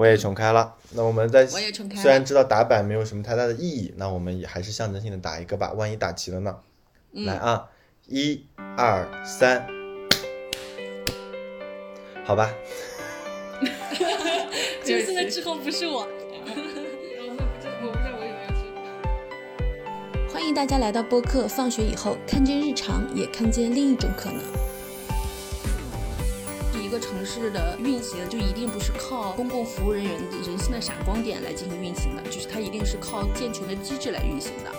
我也重开了。那我们在我也重开了虽然知道打板没有什么太大的意义，那我们也还是象征性的打一个吧，万一打齐了呢？嗯来啊，一、二、三，好吧。这次的之后不是我。欢迎大家来到播客，放学以后看见日常，也看见另一种可能。城市的运行就一定不是靠公共服务人员人性的闪光点来进行运行的，就是它一定是靠健全的机制来运行的。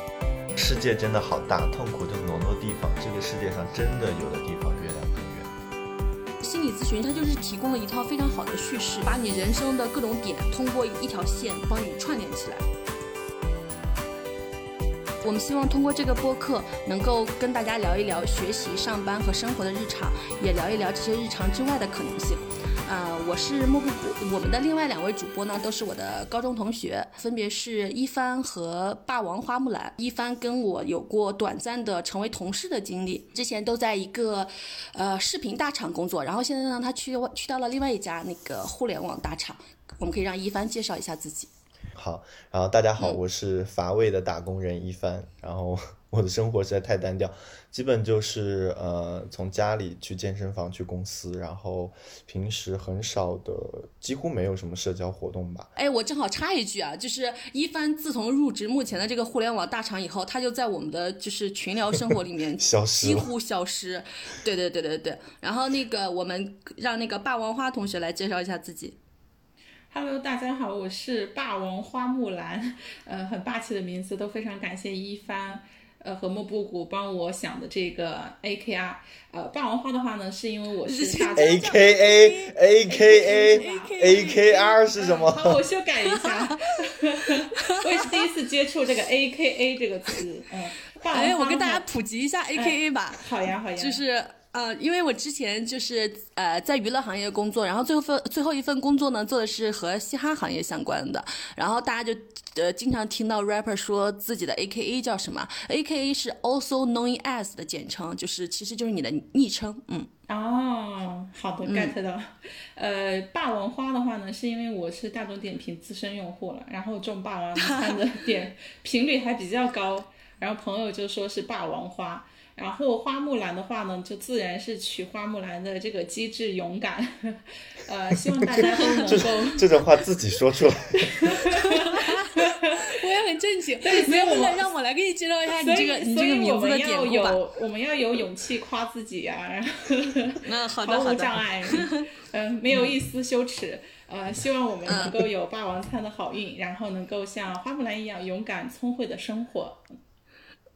世界真的好大，痛苦就挪挪地方。这个世界上真的有的地方月亮更圆。心理咨询它就是提供了一套非常好的叙事，把你人生的各种点通过一条线帮你串联起来。我们希望通过这个播客，能够跟大家聊一聊学习、上班和生活的日常，也聊一聊这些日常之外的可能性。啊、我是莫布谷，我们的另外两位主播呢，都是我的高中同学，分别是一帆和霸王花木兰。一帆跟我有过短暂的成为同事的经历，之前都在一个呃视频大厂工作，然后现在呢，他去去到了另外一家那个互联网大厂。我们可以让一帆介绍一下自己。好，然后大家嗯好，我是乏味的打工人一帆，然后 我的生活实在太单调，基本就是呃从家里去健身房去公司，然后平时很少的，几乎没有什么社交活动吧。哎，我正好插一句啊，就是一帆自从入职目前的这个互联网大厂以后，他就在我们的就是群聊生活里面 消失几乎消失。对对对对对。然后那个我们让那个霸王花同学来介绍一下自己。Hello，大家好，我是霸王花木兰，呃，很霸气的名字，都非常感谢一帆，呃和莫布谷帮我想的这个 AKR，呃，霸王花的话呢，是因为我是大 A K A A K A A K R 是什么？好，我修改一下，我也是第一次接触这个 AKA 这个词，嗯，霸王花哎，我跟大家普及一下 A K A 吧。好呀好呀，就是呃，因为我之前就是呃在娱乐行业工作，然后最后份最后一份工作呢做的是和嘻哈行业相关的，然后大家就呃经常听到 rapper 说自己的 A K A 叫什么，A K A 是 also known as 的简称，就是其实就是你的昵称，嗯。哦，好的，get 到。呃，霸王花的话呢，是因为我是大众点评资深用户了，然后中霸王餐的点 频率还比较高，然后朋友就说是霸王花。然后花木兰的话呢，就自然是取花木兰的这个机智勇敢，呃，希望大家都能够。这种话自己说出来，我也很正经，对没有所以让我来给你介绍一下你所以这个你所以我这个名字的们要典故吧。有我们要有勇气夸自己呀、然后那好的 毫好的，无障碍，嗯、没有一丝羞耻。呃，希望我们能够有霸王餐的好运，然后能够像花木兰一样勇敢聪慧的生活。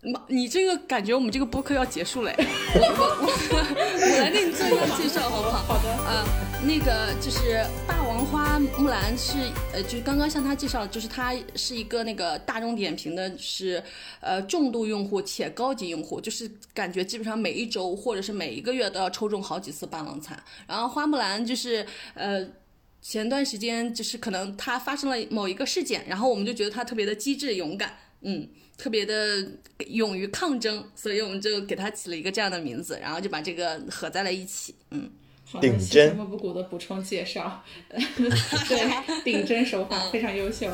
妈你这个感觉我们这个播客要结束了，哎 我我我我来给你做一个介绍好不好？好的，啊，那个就是霸王花木兰是呃，就是刚刚向他介绍，就是他是一个那个大众点评的是呃重度用户且高级用户，就是感觉基本上每一周或者是每一个月都要抽中好几次霸王餐。然后花木兰就是呃。前段时间就是可能他发生了某一个事件，然后我们就觉得他特别的机智勇敢，嗯，特别的勇于抗争，所以我们就给他起了一个这样的名字，然后就把这个合在了一起，嗯。好的，顶谢谢针莫布谷的补充介绍。对，顶针手法非常优秀。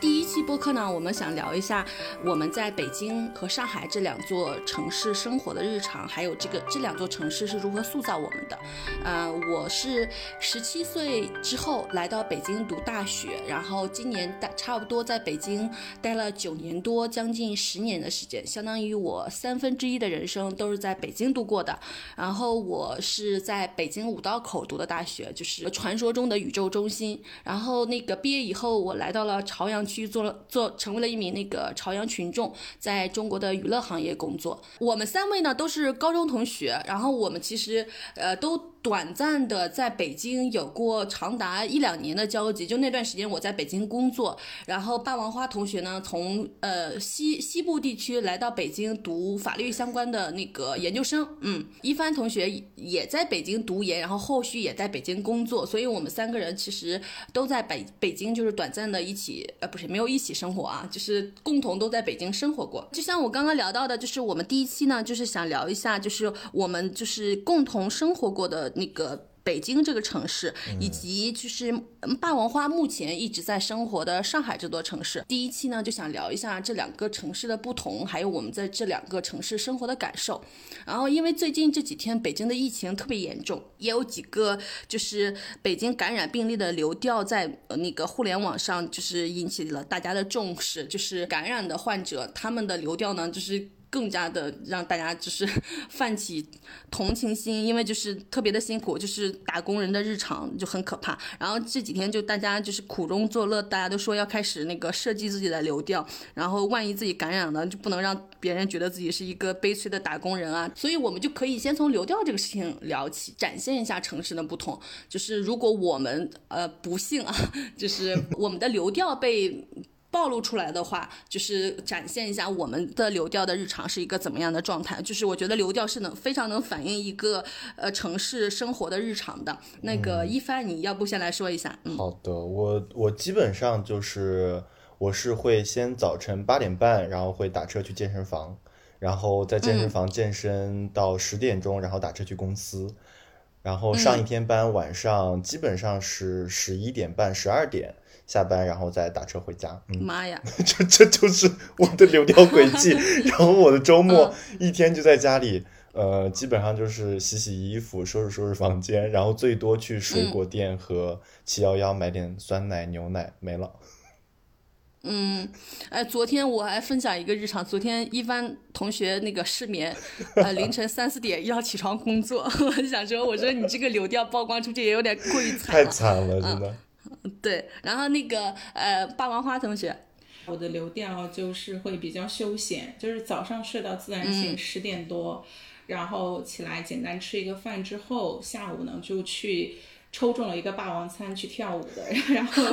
第一期播客呢，我们想聊一下我们在北京和上海这两座城市生活的日常，还有这个这两座城市是如何塑造我们的。呃，我是十七岁之后来到北京读大学，然后今年大差不多在北京待了九年多，将近十年的时间，相当于我三分之一的人生都是在北京度过的。然后我是在北京五道口读的大学，就是传说中的宇宙中心。然后那个毕业以后，我来到了朝阳去，做了做成为了一名那个朝阳群众，在中国的娱乐行业工作。我们三位呢都是高中同学，然后我们其实呃都。短暂的在北京有过长达一两年的交集，就那段时间我在北京工作，然后霸王花同学呢从呃西西部地区来到北京读法律相关的那个研究生，嗯，一帆同学也在北京读研，然后后续也在北京工作，所以我们三个人其实都在北北京就是短暂的一起，呃，不是没有一起生活啊，就是共同都在北京生活过。就像我刚刚聊到的，就是我们第一期呢，就是想聊一下，就是我们就是共同生活过的那个北京这个城市，以及就是霸王花目前一直在生活的上海这座城市。第一期呢，就想聊一下这两个城市的不同，还有我们在这两个城市生活的感受。然后，因为最近这几天北京的疫情特别严重，也有几个就是北京感染病例的流调在那个互联网上，就是引起了大家的重视。就是感染的患者，他们的流调呢，就是。更加的让大家就是 泛起同情心，因为就是特别的辛苦，就是打工人的日常就很可怕。然后这几天就大家就是苦中作乐，大家都说要开始那个设计自己的流调，然后万一自己感染了，就不能让别人觉得自己是一个悲催的打工人啊。所以我们就可以先从流调这个事情聊起，展现一下城市的不同。就是如果我们呃不幸啊，就是我们的流调被。暴露出来的话，就是展现一下我们的流调的日常是一个怎么样的状态。就是我觉得流调是能非常能反映一个呃城市生活的日常的。那个一帆，你要不先来说一下？嗯，好的，我我基本上就是我是会先早晨八点半，然后会打车去健身房，然后在健身房健身到十点钟，然后打车去公司，然后上一天班，晚上基本上是十一点半、十二点。下班然后再打车回家。妈呀，这这就是我的流调轨迹。然后我的周末一天就在家里，呃，基本上就是洗洗衣服、收拾收拾房间，然后最多去水果店和七幺幺买点酸奶、牛奶，没了。嗯，哎，昨天我还分享一个日常。昨天一帆同学那个失眠，呃，凌晨三四点要起床工作。我想说，我说你这个流调曝光出去也有点过于惨，太惨了，真的。对，然后那个呃，霸王花同学，我的流调就是会比较休闲，就是早上睡到自然醒十点多，然后起来简单吃一个饭之后，下午呢就去抽中了一个霸王餐去跳舞的，然后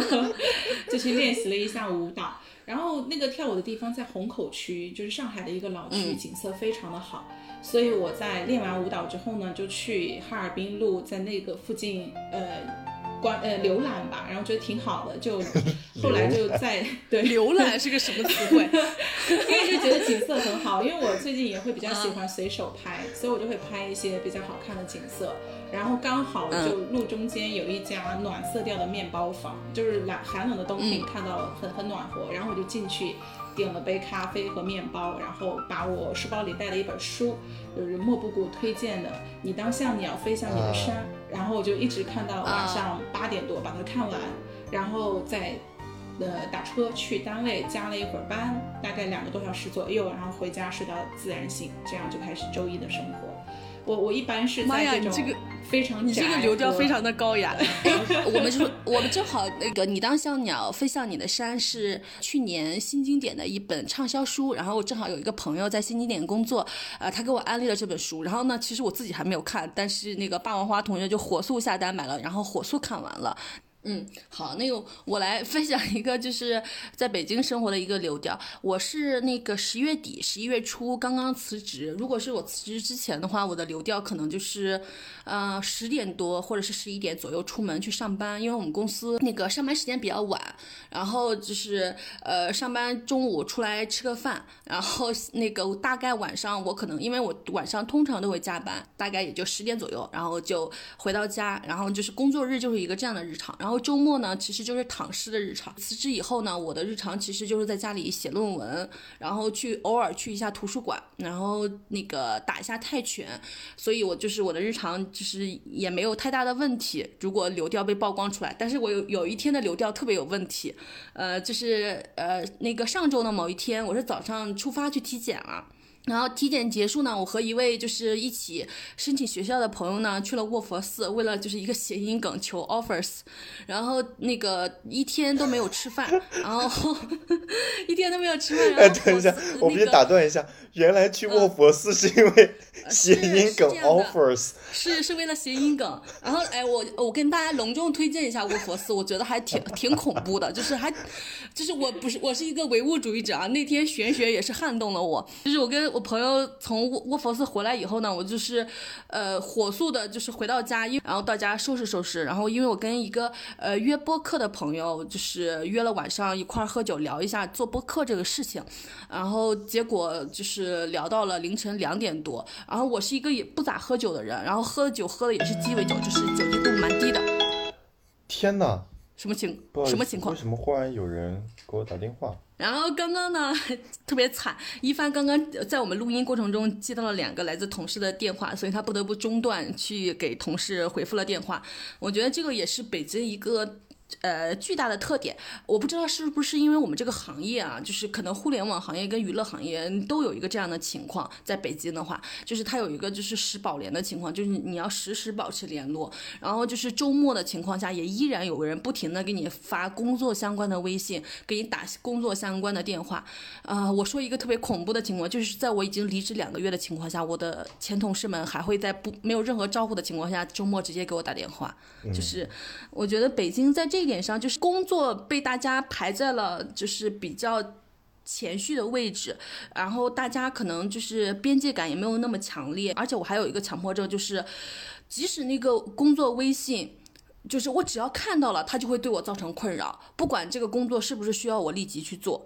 就去练习了一下舞蹈。然后那个跳舞的地方在虹口区，就是上海的一个老区，景色非常的好，所以我在练完舞蹈之后呢，就去哈尔滨路，在那个附近呃。观呃浏览吧，然后觉得挺好的，就 后来就在对浏览是个什么词汇？因为就觉得景色很好，因为我最近也会比较喜欢随手拍，所以我就会拍一些比较好看的景色。然后刚好就路中间有一家暖色调的面包房，就是冷寒冷的冬天看到很很暖和，然后我就进去。点了杯咖啡和面包，然后把我书包里带了一本书，就是莫布谷推荐的《你当像鸟飞向你的山》，然后我就一直看到晚上八点多把它看完，然后再呃打车去单位加了一会儿班，大概两个多小时左右，然后回家睡到自然醒，这样就开始周一的生活。我我一般是在这种非常你这个流调非常的 高雅。我们就我们正好那个你当像鸟飞向你的山是去年新经典的一本畅销书，然后正好有一个朋友在新经典工作，呃，他给我安利了这本书。然后呢，其实我自己还没有看，但是那个霸王花同学就火速下单买了，然后火速看完了。嗯，好，那个我来分享一个，就是在北京生活的一个流调。我是那个十月底、十一月初刚刚辞职。如果是我辞职之前的话，我的流调可能就是，呃，十点多或者是十一点左右出门去上班，因为我们公司那个上班时间比较晚。然后就是呃，上班中午出来吃个饭，然后那个大概晚上我可能因为我晚上通常都会加班，大概也就十点左右，然后就回到家，然后就是工作日就是一个这样的日常，然后。周末呢，其实就是躺尸的日常。辞职以后呢，我的日常其实就是在家里写论文，然后去偶尔去一下图书馆，然后那个打一下泰拳。所以我就是我的日常就是也没有太大的问题。如果流调被曝光出来，但是我有有一天的流调特别有问题，呃，就是呃那个上周的某一天，我是早上出发去体检了。然后体检结束呢，我和一位就是一起申请学校的朋友呢，去了卧佛寺，为了就是一个谐音梗求 offers，然后那个一天都没有吃饭，然后一天都没有吃饭。哎，等一下，我必须打断一下，原来去卧佛寺是因为谐音梗 offers，是是为了谐音梗。然后哎，我我跟大家隆重推荐一下卧佛寺，我觉得还挺挺恐怖的，就是还就是我不是我是一个唯物主义者啊，那天玄学也是撼动了我，就是我跟。我朋友从沃沃佛寺回来以后呢，我就是呃火速的，就是回到家，然后到家收拾收拾，然后因为我跟一个呃约播客的朋友，就是约了晚上一块儿喝酒聊一下做播客这个事情，然后结果就是聊到了凌晨两点多，然后我是一个也不咋喝酒的人，然后喝的酒喝的也是鸡尾酒，就是酒精度蛮低的。天哪！什么情什么情况为？什么忽然有人给我打电话？然后刚刚呢，特别惨，一帆刚刚在我们录音过程中接到了两个来自同事的电话，所以他不得不中断去给同事回复了电话。我觉得这个也是北京一个。呃，巨大的特点，我不知道是不是因为我们这个行业啊，就是可能互联网行业跟娱乐行业都有一个这样的情况。在北京的话，就是它有一个就是时保联的情况，就是你要时时保持联络，然后就是周末的情况下，也依然有个人不停的给你发工作相关的微信，给你打工作相关的电话。啊、我说一个特别恐怖的情况，就是在我已经离职两个月的情况下，我的前同事们还会在不没有任何招呼的情况下，周末直接给我打电话。就是我觉得北京在这这一点上，就是工作被大家排在了就是比较。前序的位置，然后大家可能就是边界感也没有那么强烈，而且我还有一个强迫症，就是即使那个工作微信，就是我只要看到了，他就会对我造成困扰，不管这个工作是不是需要我立即去做。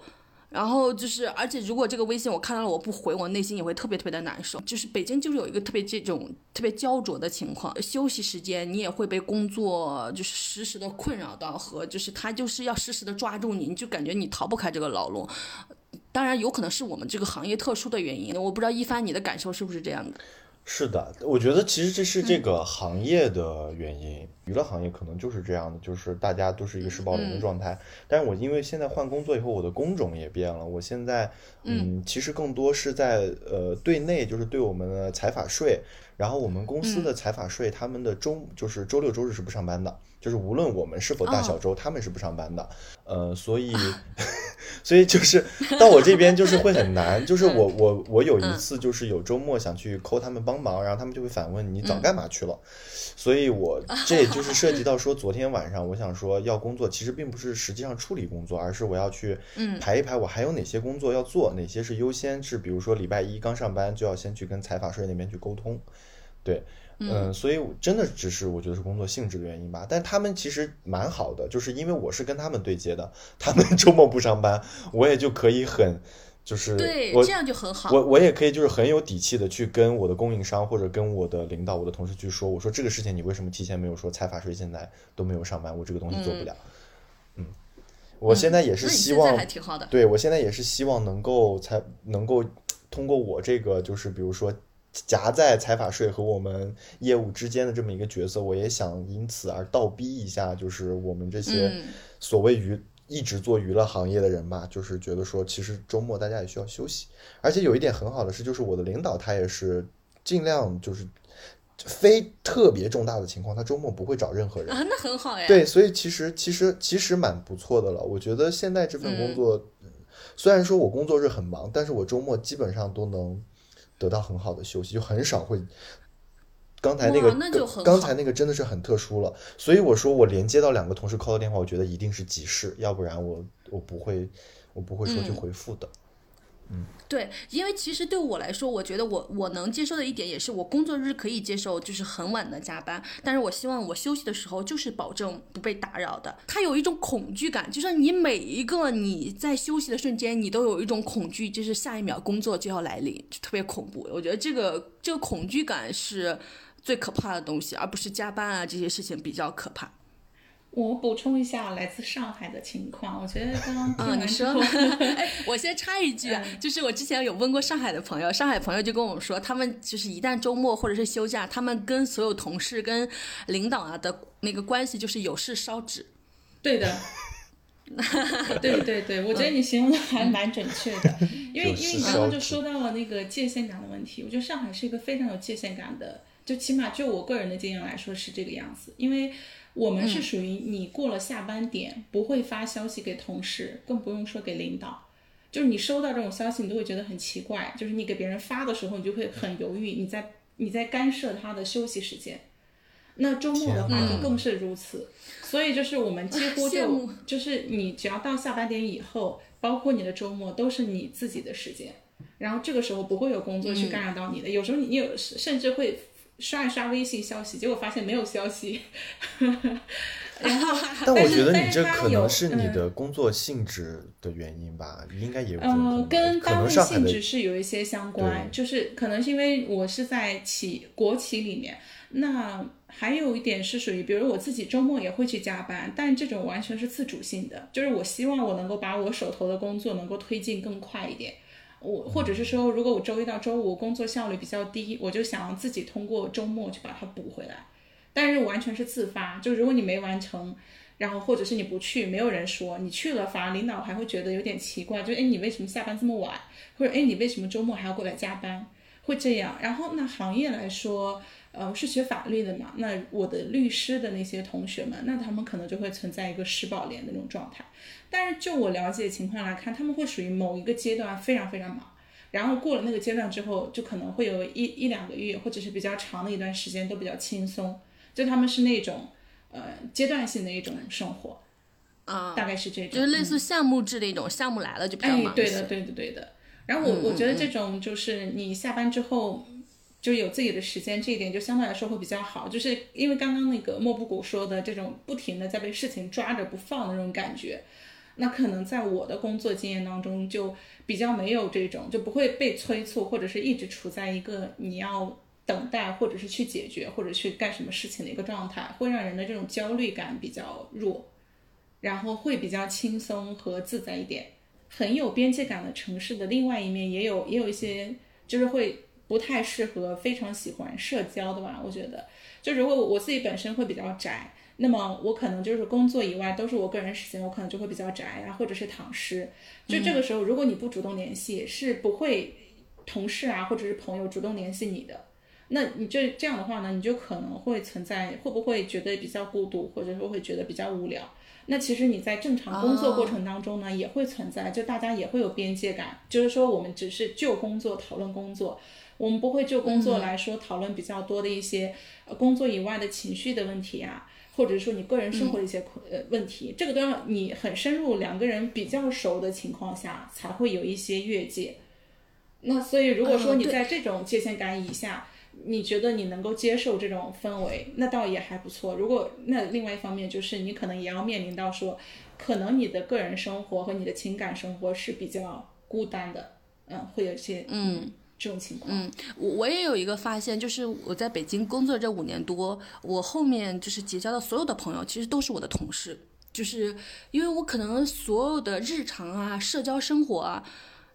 然后就是，而且如果这个微信我看到了我不回，我内心也会特别特别的难受。就是北京就是有一个特别这种特别焦灼的情况，休息时间你也会被工作就是实时的困扰到，和就是他就是要实时的抓住你，你就感觉你逃不开这个牢笼。当然，有可能是我们这个行业特殊的原因，我不知道一帆你的感受是不是这样的？是的，我觉得其实这是这个行业的原因，娱乐行业可能就是这样的，就是大家都是一个失保龄的状态。但是我因为现在换工作以后，我的工种也变了，我现在嗯，其实更多是在呃对内，就是对我们的财法税，然后我们公司的财法税，他们的周就是周六周日是不上班的，就是无论我们是否大小周，他们是不上班的。呃，所以 所以就是到我这边就是会很难，就是我我我有一次就是有周末想去抠他们帮忙，然后他们就会反问你早干嘛去了，所以我 这也就是涉及到说昨天晚上我想说要工作，其实并不是实际上处理工作，而是我要去排一排我还有哪些工作要做，哪些是优先，是比如说礼拜一刚上班就要先去跟财法税那边去沟通，对。嗯，所以真的只是我觉得是工作性质的原因吧，但他们其实蛮好的，就是因为我是跟他们对接的，他们 周末不上班，我也就可以很，就是对，我这样就很好。我我也可以就是很有底气的去跟我的供应商或者跟我的领导、我的同事去说，我说这个事情你为什么提前没有说？财法税现在都没有上班，我这个东西做不了。嗯，我现在也是希望，还挺好的。对我现在也是希望能够才能够通过我这个就是比如说夹在财法税和我们业务之间的这么一个角色，我也想因此而倒逼一下，就是我们这些嗯所谓娱一直做娱乐行业的人吧，就是觉得说其实周末大家也需要休息，而且有一点很好的是，就是我的领导他也是尽量就是。非特别重大的情况，他周末不会找任何人。啊，那很好呀。对，所以其实其实其实蛮不错的了。我觉得现在这份工作，嗯虽然说我工作日很忙，但是我周末基本上都能得到很好的休息，就很少会。刚才那个刚才那个真的是很特殊了，所以我说我连接到两个同事 call 的电话，我觉得一定是急事，要不然我我不会我不会说去嗯回复的。对，因为其实对我来说，我觉得我我能接受的一点也是，我工作日可以接受，就是很晚的加班，但是我希望我休息的时候就是保证不被打扰的。他有一种恐惧感，就是你每一个你在休息的瞬间，你都有一种恐惧，就是下一秒工作就要来临，就特别恐怖。我觉得这个这个恐惧感是最可怕的东西，而不是加班啊这些事情比较可怕。我补充一下来自上海的情况，我觉得刚刚听啊，你说 哎，我先插一句啊，就是我之前有问过上海的朋友，上海朋友就跟我说，他们就是一旦周末或者是休假，他们跟所有同事、跟领导啊的那个关系就是有事烧纸。对的，对对对，我觉得你形容的还蛮准确的，因为因为你刚刚就说到了那个界限感的问题，我觉得上海是一个非常有界限感的，就起码就我个人的经验来说是这个样子，因为我们是属于你过了下班点不会发消息给同事，更不用说给领导。就是你收到这种消息，你都会觉得很奇怪。就是你给别人发的时候，你就会很犹豫，你在你在干涉他的休息时间。那周末的话就更是如此，所以就是我们几乎 就就是你只要到下班点以后，包括你的周末都是你自己的时间。然后这个时候不会有工作去干扰到你的。有时候你有甚至会刷一刷微信消息，结果发现没有消息。然后，但我觉得但你这可是它有能是你嗯的工作性质的原因吧，应该也有呃跟单位性质是有一些相关，就是可能是因为我是在企国企里面，那还有一点是属于，比如我自己周末也会去加班，但这种完全是自主性的，就是我希望我能够把我手头的工作能够推进更快一点。我或者是说，如果我周一到周五工作效率比较低，我就想要自己通过周末去把它补回来，但是完全是自发，就如果你没完成，然后或者是你不去，没有人说你去了，反而领导还会觉得有点奇怪，就哎你为什么下班这么晚，或者哎你为什么周末还要过来加班，会这样。然后那行业来说，呃是学法律的嘛，那我的律师的那些同学们，那他们可能就会存在一个失保联的那种状态。但是就我了解的情况来看，他们会属于某一个阶段非常非常忙。然后过了那个阶段之后，就可能会有一一两个月，或者是比较长的一段时间都比较轻松，就他们是那种呃阶段性的一种生活，啊，大概是这种，就是类似项目制的一种，项目来了就比较哎，忙哎。对的，对的，对的。然后我、嗯我觉得这种就是你下班之后就有自己的时间，这一点就相对来说会比较好。就是因为刚刚那个莫布谷说的这种不停的在被事情抓着不放的那种感觉，那可能在我的工作经验当中就比较没有这种，就不会被催促，或者是一直处在一个你要。等待，或者是去解决，或者去干什么事情的一个状态，会让人的这种焦虑感比较弱，然后会比较轻松和自在一点。很有边界感的城市的另外一面，也有也有一些就是会不太适合非常喜欢社交的吧。我觉得，就如果我自己本身会比较宅，那么我可能就是工作以外都是我个人时间，我可能就会比较宅啊，或者是躺尸。就这个时候，如果你不主动联系，是不会同事啊或者是朋友主动联系你的。那你这这样的话呢，你就可能会存在会不会觉得比较孤独，或者说会觉得比较无聊。那其实你在正常工作过程当中呢，也会存在，就大家也会有边界感，就是说我们只是就工作讨论工作，我们不会就工作来说讨论比较多的一些呃工作以外的情绪的问题啊，或者说你个人生活的一些困呃问题，这个都要你很深入，两个人比较熟的情况下才会有一些越界。那所以如果说你在这种界限感以下，你觉得你能够接受这种氛围，那倒也还不错。如果那另外一方面就是你可能也要面临到说，可能你的个人生活和你的情感生活是比较孤单的，嗯，会有一些嗯这种情况。嗯，我我也有一个发现，就是我在北京工作这五年多，我后面就是结交的所有的朋友，其实都是我的同事，就是因为我可能所有的日常啊、社交生活啊，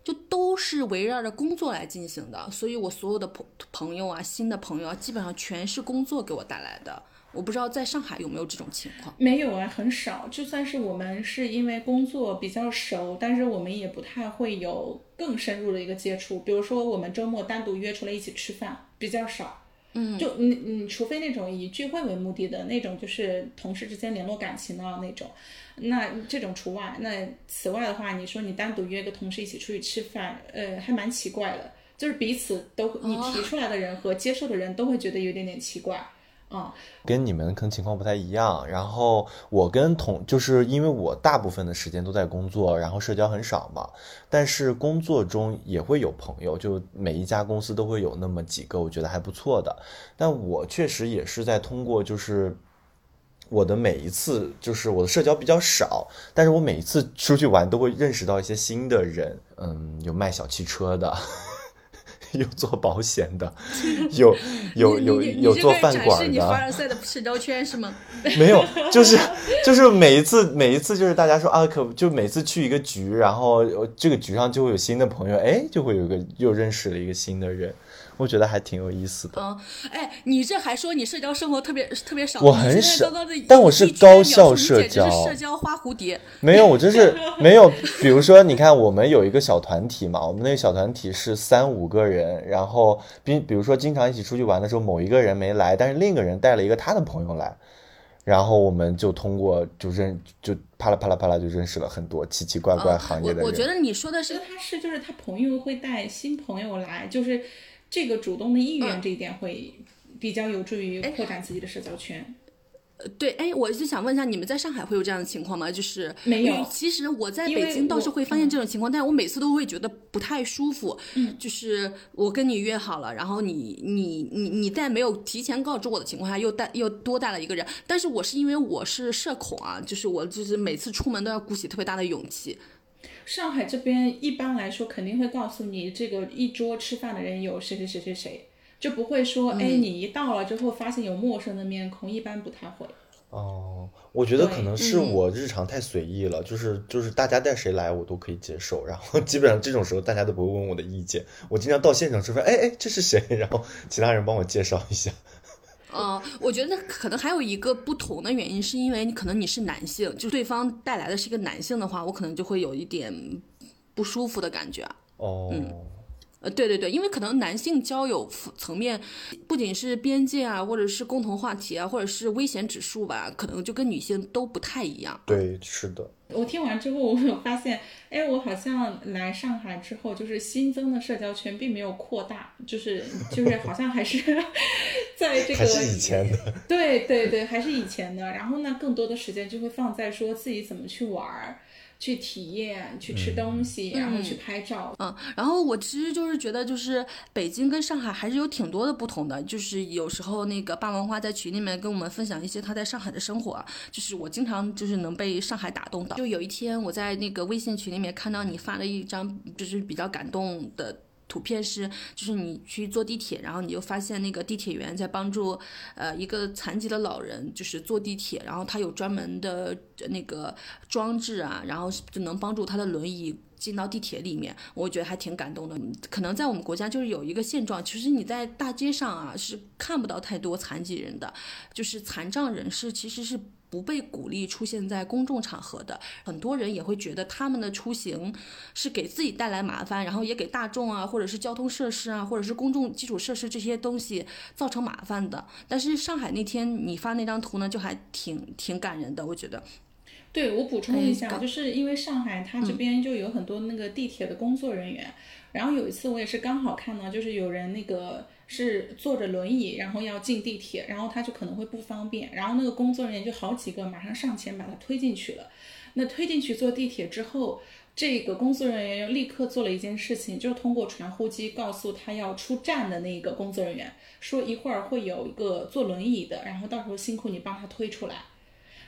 就都是围绕着工作来进行的，所以我所有的朋朋友啊、新的朋友啊，基本上全是工作给我带来的。我不知道在上海有没有这种情况。没有啊，很少。就算是我们是因为工作比较熟，但是我们也不太会有更深入的一个接触。比如说，我们周末单独约出来一起吃饭，比较少。嗯，就你你除非那种以聚会为目的的那种，就是同事之间联络感情的那种，那这种除外。那此外的话，你说你单独约个同事一起出去吃饭，呃，还蛮奇怪的。就是彼此都你提出来的人和接受的人都会觉得有点点奇怪。跟你们可能情况不太一样。然后我跟同，就是因为我大部分的时间都在工作，然后社交很少嘛。但是工作中也会有朋友，就每一家公司都会有那么几个我觉得还不错的。但我确实也是在通过就是。我的每一次就是我的社交比较少，但是我每一次出去玩都会认识到一些新的人，嗯，有卖小汽车的，有做保险的，有有有有做饭馆的，示你凡尔赛的社交圈是吗？没有，就是就是每一次每一次就是大家说啊，可就每次去一个局，然后呃这个局上就会有新的朋友，哎，就会有一个又认识了一个新的人，我觉得还挺有意思的。嗯，哎，你这还说你社交生活特别特别少，我很少刚刚但我是高效社交社交花蝴蝶。没有，我就是 没有。比如说，你看我们有一个小团体嘛，我们那个小团体是三五个人，然后比比如说经常一起出去玩的时候，某一个人没来，但是另一个人带了一个他的朋友来，然后我们就通过就认就啪啦啪啦啪啦就认识了很多奇奇怪怪啊行业的人。我我觉得你说的是他是就是他朋友会带新朋友来，就是这个主动的意愿嗯这一点会比较有助于哎扩展自己的社交圈。呃，对，哎，我就想问一下，你们在上海会有这样的情况吗？就是没有。其实我在北京倒是会发现这种情况，但是我每次都会觉得不太舒服。嗯，就是我跟你约好了，然后你你你你在没有提前告知我的情况下，又带又多带了一个人，但是我是因为我是社恐啊，就是我就是每次出门都要鼓起特别大的勇气。上海这边一般来说肯定会告诉你，这个一桌吃饭的人有谁谁谁谁谁。就不会说，哎，你一到了之后发现有陌生的面孔，一般不太会。哦，我觉得可能是我日常太随意了，就是就是大家带谁来我都可以接受，然后基本上这种时候大家都不会问我的意见。我经常到现场吃饭，哎哎，这是谁？然后其他人帮我介绍一下。嗯，我觉得可能还有一个不同的原因，是因为你可能你是男性，就对方带来的是一个男性的话，我可能就会有一点不舒服的感觉。哦。呃，对对对，因为可能男性交友层面，不仅是边界啊，或者是共同话题啊，或者是危险指数吧，可能就跟女性都不太一样。对，是的。我听完之后，我有发现，哎，我好像来上海之后，就是新增的社交圈并没有扩大，就是就是好像还是在这个还是以前的。对对对，还是以前的。然后呢，更多的时间就会放在说自己怎么去玩儿。去体验，去吃东西，然后去拍照。嗯，然后我其实就是觉得，就是北京跟上海还是有挺多的不同的。就是有时候那个霸王花在群里面跟我们分享一些他在上海的生活，就是我经常就是能被上海打动到。就有一天我在那个微信群里面看到你发了一张就是比较感动的。图片是，就是你去坐地铁，然后你就发现那个地铁员在帮助，呃，一个残疾的老人，就是坐地铁，然后他有专门的那个装置啊，然后就能帮助他的轮椅进到地铁里面，我觉得还挺感动的。可能在我们国家就是有一个现状，其实你在大街上啊是看不到太多残疾人的，就是残障人士其实是。不被鼓励出现在公众场合的，很多人也会觉得他们的出行是给自己带来麻烦，然后也给大众啊，或者是交通设施啊，或者是公众基础设施这些东西造成麻烦的。但是上海那天你发那张图呢，就还挺挺感人的，我觉得。对我补充一下，就是因为上海它这边就有很多那个地铁的工作人员，然后有一次我也是刚好看到，就是有人那个。是坐着轮椅，然后要进地铁，然后他就可能会不方便，然后那个工作人员就好几个马上上前把他推进去了。那推进去坐地铁之后，这个工作人员又立刻做了一件事情，就是通过传呼机告诉他要出站的那个工作人员，说一会儿会有一个坐轮椅的，然后到时候辛苦你帮他推出来。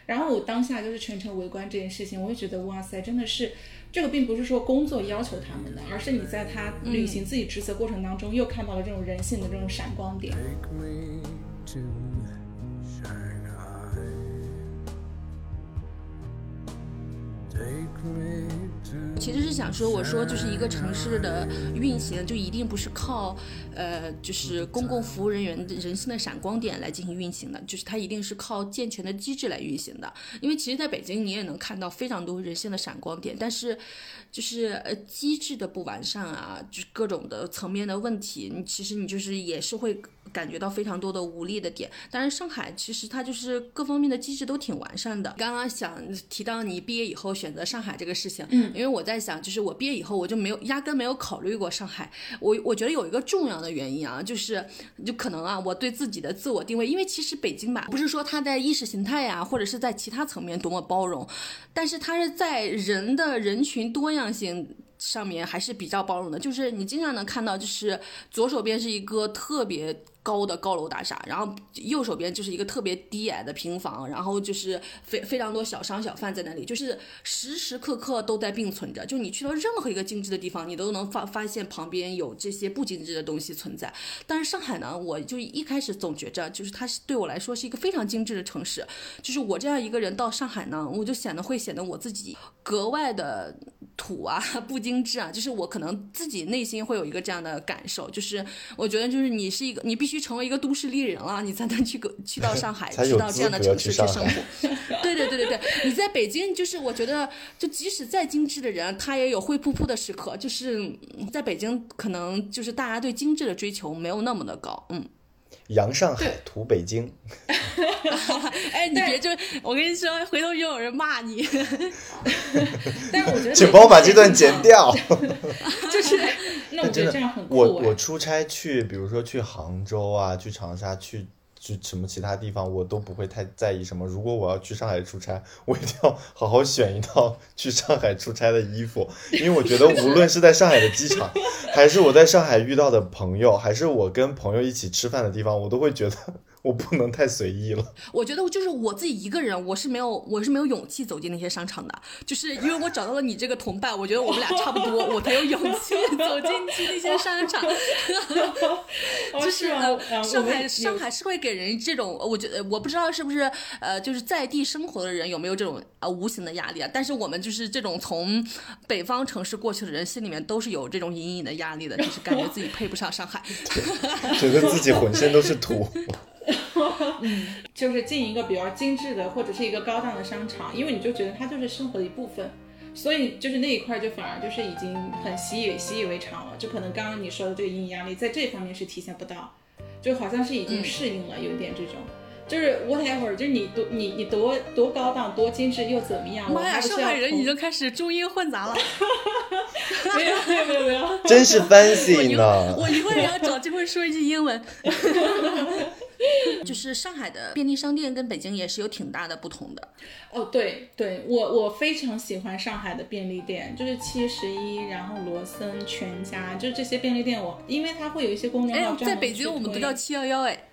然后我当下就是全程围观这件事情，我就觉得哇塞，真的是。这个并不是说工作要求他们的，而是你在他履行自己职责过程当中，又看到了这种人性的这种闪光点。其实是想说，我说就是一个城市的运行，就一定不是靠，呃，就是公共服务人员的人性的闪光点来进行运行的，就是它一定是靠健全的机制来运行的。因为其实在北京，你也能看到非常多人性的闪光点，但是就是呃机制的不完善啊，就是各种的层面的问题，你其实你就是也是会。感觉到非常多的无力的点，但是上海其实它就是各方面的机制都挺完善的。刚刚想提到你毕业以后选择上海这个事情，嗯，因为我在想，就是我毕业以后我就没有压根没有考虑过上海。我我觉得有一个重要的原因啊，就是就可能啊，我对自己的自我定位，因为其实北京吧，不是说它在意识形态呀，或者是在其他层面多么包容，但是它是在人的人群多样性。上面还是比较包容的，就是你经常能看到，就是左手边是一个特别高的高楼大厦，然后右手边就是一个特别低矮的平房，然后就是非非常多小商小贩在那里，就是时时刻刻都在并存着。就你去到任何一个精致的地方，你都能发发现旁边有这些不精致的东西存在。但是上海呢，我就一开始总觉着，就是它是对我来说是一个非常精致的城市。就是我这样一个人到上海呢，我就显得会显得我自己格外的。土啊，不精致啊，就是我可能自己内心会有一个这样的感受，就是我觉得就是你是一个，你必须成为一个都市丽人了，你才能去个去到上 海，去到这样的城市去生活。对对对对对，你在北京就是我觉得，就即使再精致的人，他也有灰扑扑的时刻。就是在北京，可能就是大家对精致的追求没有那么的高，嗯。洋上海，图北京。哎，你别就我跟你说，回头又有人骂你。但是我觉得，请帮我把这段剪掉。就是，那我觉得这样很酷。我我出差去，比如说去杭州啊，去长沙，去去什么其他地方，我都不会太在意什么。如果我要去上海出差，我一定要好好选一套去上海出差的衣服，因为我觉得无论是在上海的机场，还是我在上海遇到的朋友，还是我跟朋友一起吃饭的地方，我都会觉得。我不能太随意了。我觉得就是我自己一个人，我是没有，我是没有勇气走进那些商场的。就是因为我找到了你这个同伴，我觉得我们俩差不多，我才有勇气 走进去那些商场。就是上海，上海是会给人这种，我觉得我不知道是不是呃，就是在地生活的人有没有这种呃无形的压力啊？但是我们就是这种从北方城市过去的人，心里面都是有这种隐隐的压力的，就是感觉自己配不上上海，觉得自己浑身都是土。嗯，就是进一个比较精致的或者是一个高档的商场，因为你就觉得它就是生活的一部分，所以就是那一块就反而就是已经很习以习以为常了，就可能刚刚你说的这个阴影压力在这方面是体现不到，就好像是已经适应了，有点这种，就是 whatever，就是你多你你多多高档多精致又怎么样？妈呀，上海人已经开始中英混杂了，没有没有没有没有，真是 fancy 呢！我一会儿也要找机会说一句英文。就是上海的便利商店跟北京也是有挺大的不同的。哦，对对，我我非常喜欢上海的便利店，就是七十一，然后罗森、全家，就这些便利店，我因为它会有一些功能。哎，在北京我们都叫七幺幺哎。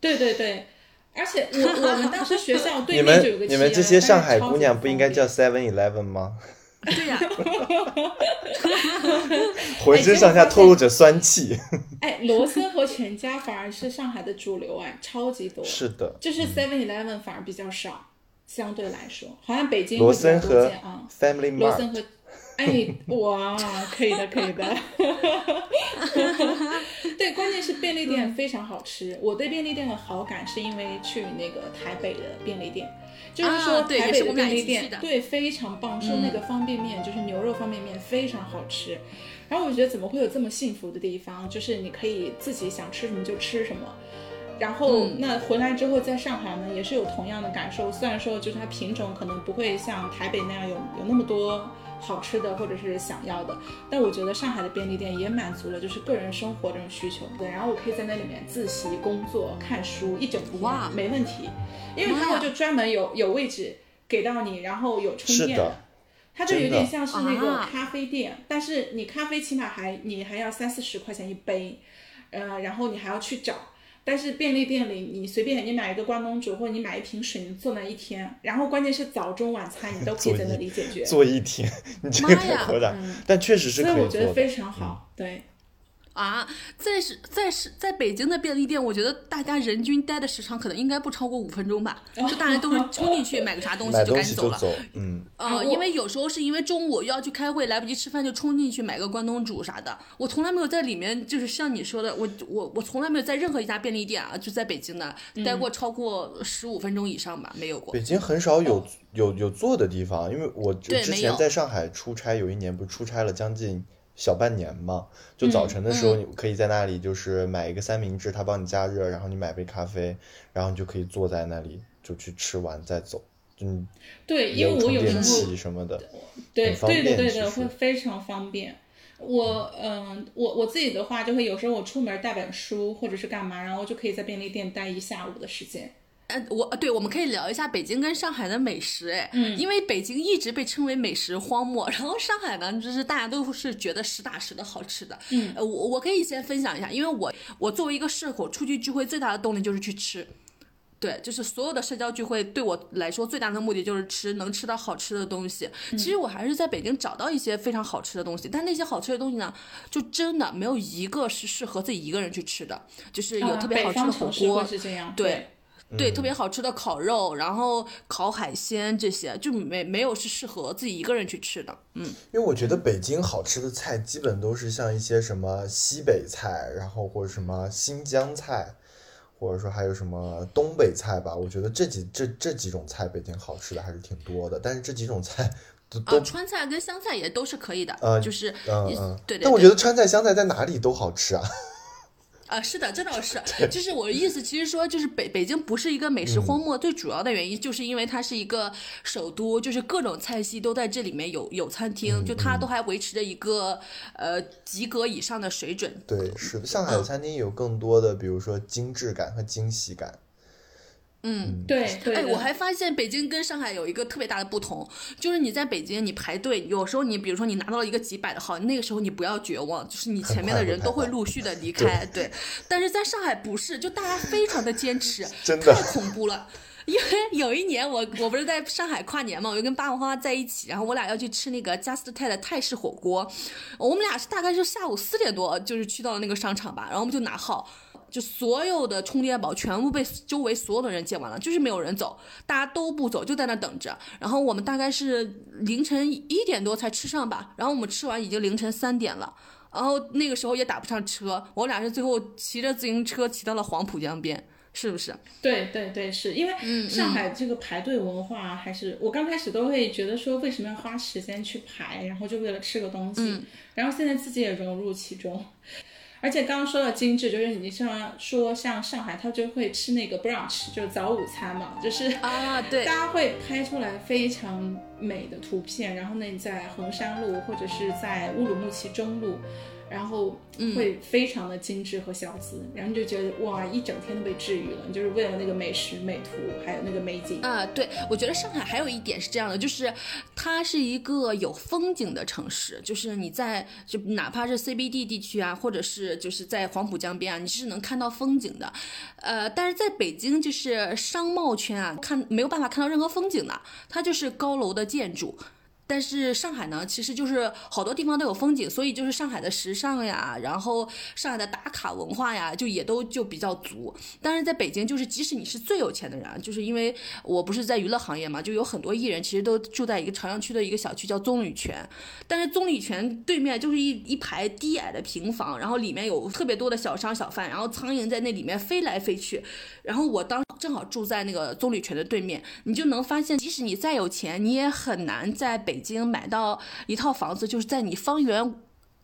对对对，而且我我们当时学校对面就有个你们这些上海姑娘不应该叫 Seven Eleven 吗？对呀，浑身上下透露着酸气。哎，罗森和全家反而是上海的主流哎，超级多。是的，就是 Seven Eleven 反而比较少，相对来说，好像北京罗森和啊，Family 罗森和，哎，哇，可以的，可以的。对，关键是便利店非常好吃。我对便利店的好感是因为去那个台北的便利店。就是说，台北的便利店对非常棒，是那个方便面，就是牛肉方便面非常好吃。然后我觉得怎么会有这么幸福的地方？就是你可以自己想吃什么就吃什么。然后那回来之后在上海呢，也是有同样的感受。虽然说就是它品种可能不会像台北那样有有那么多。好吃的或者是想要的，但我觉得上海的便利店也满足了就是个人生活这种需求，对。然后我可以在那里面自习、工作、看书一整天，没问题，因为他们就专门有有位置给到你，然后有充电的，它就有点像是那个咖啡店，但是你咖啡起码还你还要三四十块钱一杯，呃，然后你还要去找。但是便利店里，你随便你买一个关东煮，或者你买一瓶水，你坐那一天，然后关键是早中晚餐你都可以在那里解决。坐一天，你这个太夸张，但确实是可以所以我觉得非常好，对。啊，在是，在是，在北京的便利店，我觉得大家人均待的时长可能应该不超过五分钟吧，就大家都是冲进去 买个啥东西就赶紧走了。嗯，呃，因为有时候是因为中午要去开会，来不及吃饭，就冲进去买个关东煮啥的。我从来没有在里面，就是像你说的，我我我从来没有在任何一家便利店啊，就在北京的待过超过十五分钟以上吧，没有过。北京很少有有有坐的地方，因为我之前在上海出差，有一年不是出差了将近。小半年嘛，就早晨的时候，你可以在那里就是买一个三明治，他帮你加热，然后你买杯咖啡，然后你就可以坐在那里就去吃完再走。嗯，对，因为我有时候什么的，对对对对的，会非常方便。我嗯，我我自己的话，就会有时候我出门带本书或者是干嘛，然后就可以在便利店待一下午的时间。呃，我对，我们可以聊一下北京跟上海的美食，哎，嗯，因为北京一直被称为美食荒漠，然后上海呢，就是大家都是觉得实打实的好吃的，嗯，呃，我我可以先分享一下，因为我我作为一个社恐，出去聚会最大的动力就是去吃，对，就是所有的社交聚会对我来说最大的目的就是吃，能吃到好吃的东西。其实我还是在北京找到一些非常好吃的东西，但那些好吃的东西呢，就真的没有一个是适合自己一个人去吃的，就是有特别好吃的火锅，对。对，特别好吃的烤肉，然后烤海鲜这些，就没没有是适合自己一个人去吃的。嗯，因为我觉得北京好吃的菜基本都是像一些什么西北菜，然后或者什么新疆菜，或者说还有什么东北菜吧。我觉得这几这这几种菜北京好吃的还是挺多的，但是这几种菜都都川菜跟湘菜也都是可以的。呃，就是嗯嗯，对对。但我觉得川菜湘菜在哪里都好吃啊。啊，是的，这倒是，就是我的意思，其实说就是北北京不是一个美食荒漠，最主要的原因就是因为它是一个首都，就是各种菜系都在这里面有有餐厅，就它都还维持着一个呃及格以上的水准。对，是的，上海的餐厅有更多的，比如说精致感和惊喜感。嗯，对对。哎，我还发现北京跟上海有一个特别大的不同，就是你在北京你排队，有时候你比如说你拿到了一个几百的号，那个时候你不要绝望，就是你前面的人都会陆续的离开。对，但是在上海不是，就大家非常的坚持，真的太恐怖了。因为有一年我我不是在上海跨年嘛，我就跟爸爸妈妈在一起，然后我俩要去吃那个 Just Ted 的泰式火锅，我们俩是大概是下午四点多就是去到了那个商场吧，然后我们就拿号，就所有的充电宝全部被周围所有的人借完了，就是没有人走，大家都不走，就在那等着。然后我们大概是凌晨一点多才吃上吧，然后我们吃完已经凌晨三点了，然后那个时候也打不上车，我俩是最后骑着自行车骑到了黄浦江边。是不是？对对对，是因为上海这个排队文化，还是我刚开始都会觉得说，为什么要花时间去排，然后就为了吃个东西，然后现在自己也融入其中。而且刚刚说到精致，就是你像说像上海，他就会吃那个 brunch，就是早午餐嘛，就是啊，对，大家会拍出来非常美的图片，然后呢，你在衡山路或者是在乌鲁木齐中路。然后会非常的精致和小资，然后就觉得哇，一整天都被治愈了。你就是为了那个美食、美图，还有那个美景啊。对，我觉得上海还有一点是这样的，就是它是一个有风景的城市，就是你在就哪怕是 CBD 地区啊，或者是就是在黄浦江边啊，你是能看到风景的。呃，但是在北京就是商贸圈啊，看没有办法看到任何风景的，它就是高楼的建筑。但是上海呢，其实就是好多地方都有风景，所以就是上海的时尚呀，然后上海的打卡文化呀，就也都就比较足。但是在北京，就是即使你是最有钱的人，就是因为我不是在娱乐行业嘛，就有很多艺人其实都住在一个朝阳区的一个小区叫棕榈泉，但是棕榈泉对面就是一一排低矮的平房，然后里面有特别多的小商小贩，然后苍蝇在那里面飞来飞去。然后我当正好住在那个棕榈泉的对面，你就能发现，即使你再有钱，你也很难在北京买到一套房子，就是在你方圆，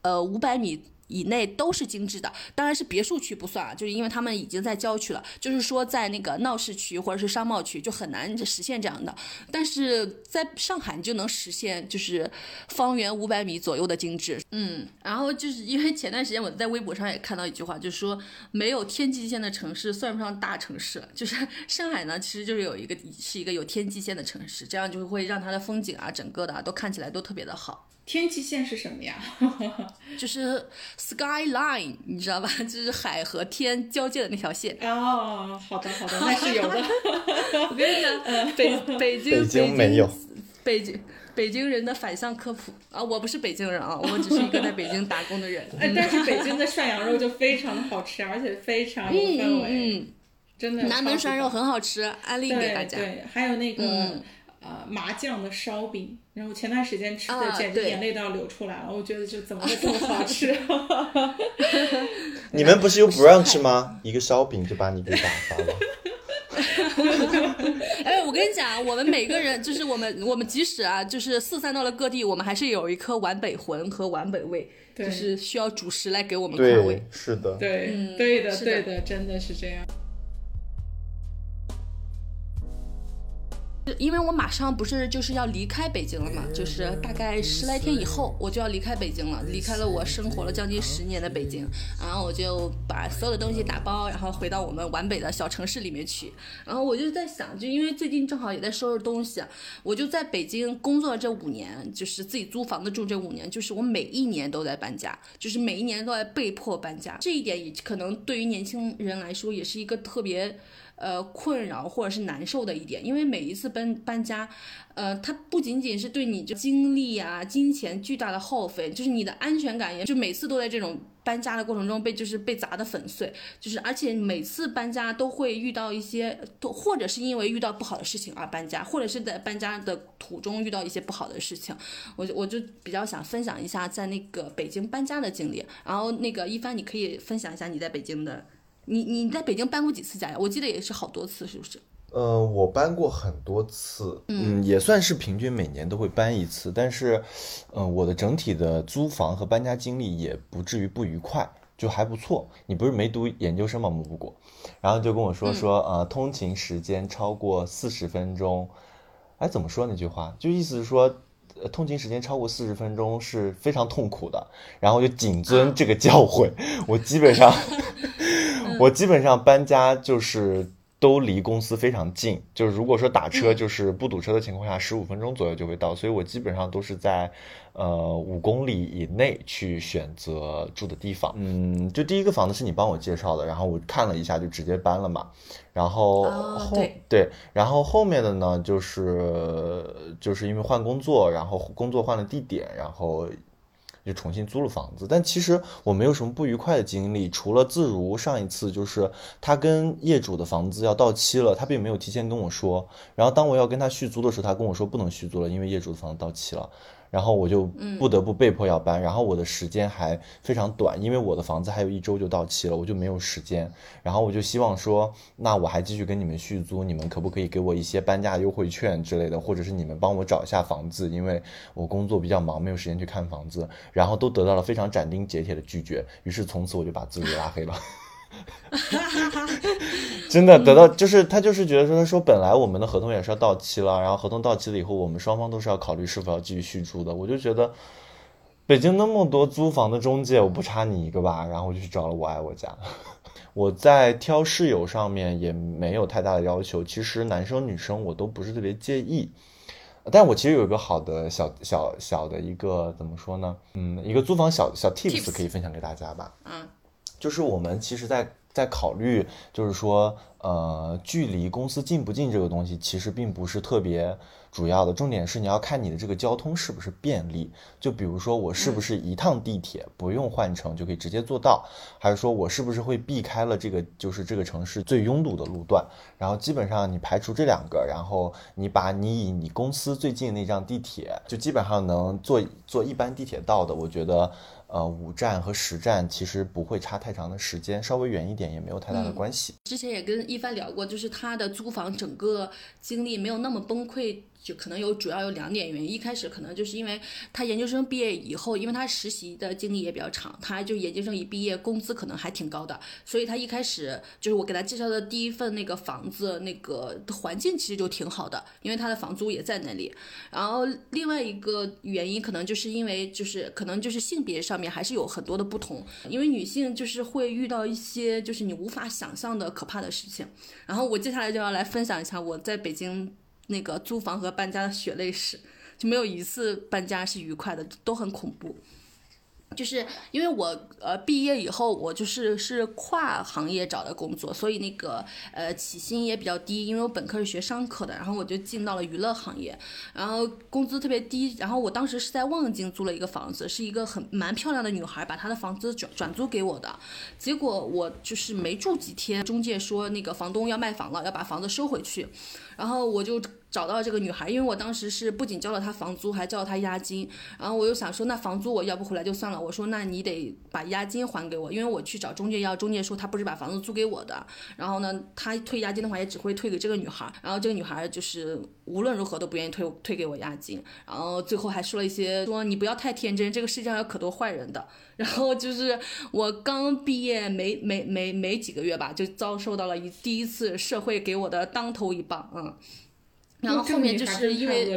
呃五百米。以内都是精致的，当然是别墅区不算啊，就是因为他们已经在郊区了。就是说，在那个闹市区或者是商贸区就很难实现这样的，但是在上海你就能实现，就是方圆五百米左右的精致。嗯，然后就是因为前段时间我在微博上也看到一句话，就是说没有天际线的城市算不上大城市。就是上海呢，其实就是有一个是一个有天际线的城市，这样就会让它的风景啊，整个的都看起来都特别的好。天际线是什么呀？就是 skyline，你知道吧？就是海和天交界的那条线。哦，好的好的，那是有的。我跟你讲，北北京北京没有，北京北京人的反向科普啊！我不是北京人啊，我只是一个在北京打工的人。哎，但是北京的涮羊肉就非常的好吃，而且非常有氛围，嗯真的。南门涮肉很好吃，安利给大家。对，还有那个。呃，麻酱的烧饼，然后前段时间吃的简直眼泪都要流出来了。我觉得就怎么会这么好 吃？你们不是又不让吃吗？一个烧饼就把你给打发了。哎，我跟你讲，我们每个人就是我们，我们即使啊，就是四散到了各地，我们还是有一颗皖北魂和皖北味，就是需要主食来给我们宽慰。是的，对，对的，对的，真的是这样。因为我马上不是就是要离开北京了嘛，就是大概十来天以后我就要离开北京了，离开了我生活了将近十年的北京，然后我就把所有的东西打包，然后回到我们皖北的小城市里面去。然后我就在想，就因为最近正好也在收拾东西，我就在北京工作这五年，就是自己租房子住这五年，就是我每一年都在搬家，就是每一年都在被迫搬家。这一点也可能对于年轻人来说也是一个特别。呃，困扰或者是难受的一点，因为每一次搬搬家，呃，它不仅仅是对你就精力啊、金钱巨大的耗费，就是你的安全感也就每次都在这种搬家的过程中被就是被砸得粉碎，就是而且每次搬家都会遇到一些，或者是因为遇到不好的事情而搬家，或者是在搬家的途中遇到一些不好的事情，我就我就比较想分享一下在那个北京搬家的经历，然后那个一帆你可以分享一下你在北京的。你你在北京搬过几次家呀？我记得也是好多次，是不是？呃，我搬过很多次，嗯，也算是平均每年都会搬一次。但是，嗯，我的整体的租房和搬家经历也不至于不愉快，就还不错。你不是没读研究生吗？木果，然后就跟我说说，呃，通勤时间超过四十分钟，哎，怎么说那句话？就意思是说，通勤时间超过四十分钟是非常痛苦的。然后就谨遵这个教诲，我基本上。我基本上搬家就是都离公司非常近，就是如果说打车，就是不堵车的情况下，十五分钟左右就会到，所以我基本上都是在呃五公里以内去选择住的地方。嗯，就第一个房子是你帮我介绍的，然后我看了一下就直接搬了嘛。然后后对，然后后面的呢，就是就是因为换工作，然后工作换了地点，然后。就重新租了房子，但其实我没有什么不愉快的经历，除了自如上一次就是他跟业主的房子要到期了，他并没有提前跟我说，然后当我要跟他续租的时候，他跟我说不能续租了，因为业主的房子到期了。然后我就不得不被迫要搬，然后我的时间还非常短，因为我的房子还有一周就到期了，我就没有时间。然后我就希望说，那我还继续跟你们续租，你们可不可以给我一些搬家优惠券之类的，或者是你们帮我找一下房子，因为我工作比较忙，没有时间去看房子。然后都得到了非常斩钉截铁的拒绝，于是从此我就把自己拉黑了。真的得到就是他就是觉得说他说本来我们的合同也是要到期了，然后合同到期了以后，我们双方都是要考虑是否要继续续租的。我就觉得北京那么多租房的中介，我不差你一个吧？然后我就去找了我爱我家。我在挑室友上面也没有太大的要求，其实男生女生我都不是特别介意。但我其实有一个好的小小小的一个怎么说呢？嗯，一个租房小小 tips 可以分享给大家吧。嗯。就是我们其实，在在考虑，就是说，呃，距离公司近不近这个东西，其实并不是特别主要的。重点是你要看你的这个交通是不是便利。就比如说，我是不是一趟地铁不用换乘就可以直接坐到，还是说我是不是会避开了这个就是这个城市最拥堵的路段？然后基本上你排除这两个，然后你把你以你公司最近那张地铁，就基本上能坐坐一般地铁到的，我觉得。呃，五站和十站其实不会差太长的时间，稍微远一点也没有太大的关系。之前也跟一帆聊过，就是他的租房整个经历没有那么崩溃。就可能有主要有两点原因，一开始可能就是因为他研究生毕业以后，因为他实习的经历也比较长，他就研究生一毕业工资可能还挺高的，所以他一开始就是我给他介绍的第一份那个房子，那个环境其实就挺好的，因为他的房租也在那里。然后另外一个原因可能就是因为就是可能就是性别上面还是有很多的不同，因为女性就是会遇到一些就是你无法想象的可怕的事情。然后我接下来就要来分享一下我在北京。那个租房和搬家的血泪史，就没有一次搬家是愉快的，都很恐怖。就是因为我呃毕业以后，我就是是跨行业找的工作，所以那个呃起薪也比较低。因为我本科是学商科的，然后我就进到了娱乐行业，然后工资特别低。然后我当时是在望京租了一个房子，是一个很蛮漂亮的女孩把她的房子转转租给我的。结果我就是没住几天，中介说那个房东要卖房了，要把房子收回去。然后我就找到这个女孩，因为我当时是不仅交了她房租，还交了她押金。然后我又想说，那房租我要不回来就算了。我说，那你得把押金还给我，因为我去找中介要，中介说他不是把房子租给我的。然后呢，他退押金的话也只会退给这个女孩。然后这个女孩就是无论如何都不愿意退退给我押金。然后最后还说了一些，说你不要太天真，这个世界上有可多坏人的。然后就是我刚毕业没没没没几个月吧，就遭受到了一第一次社会给我的当头一棒，嗯。然后后面就是因为，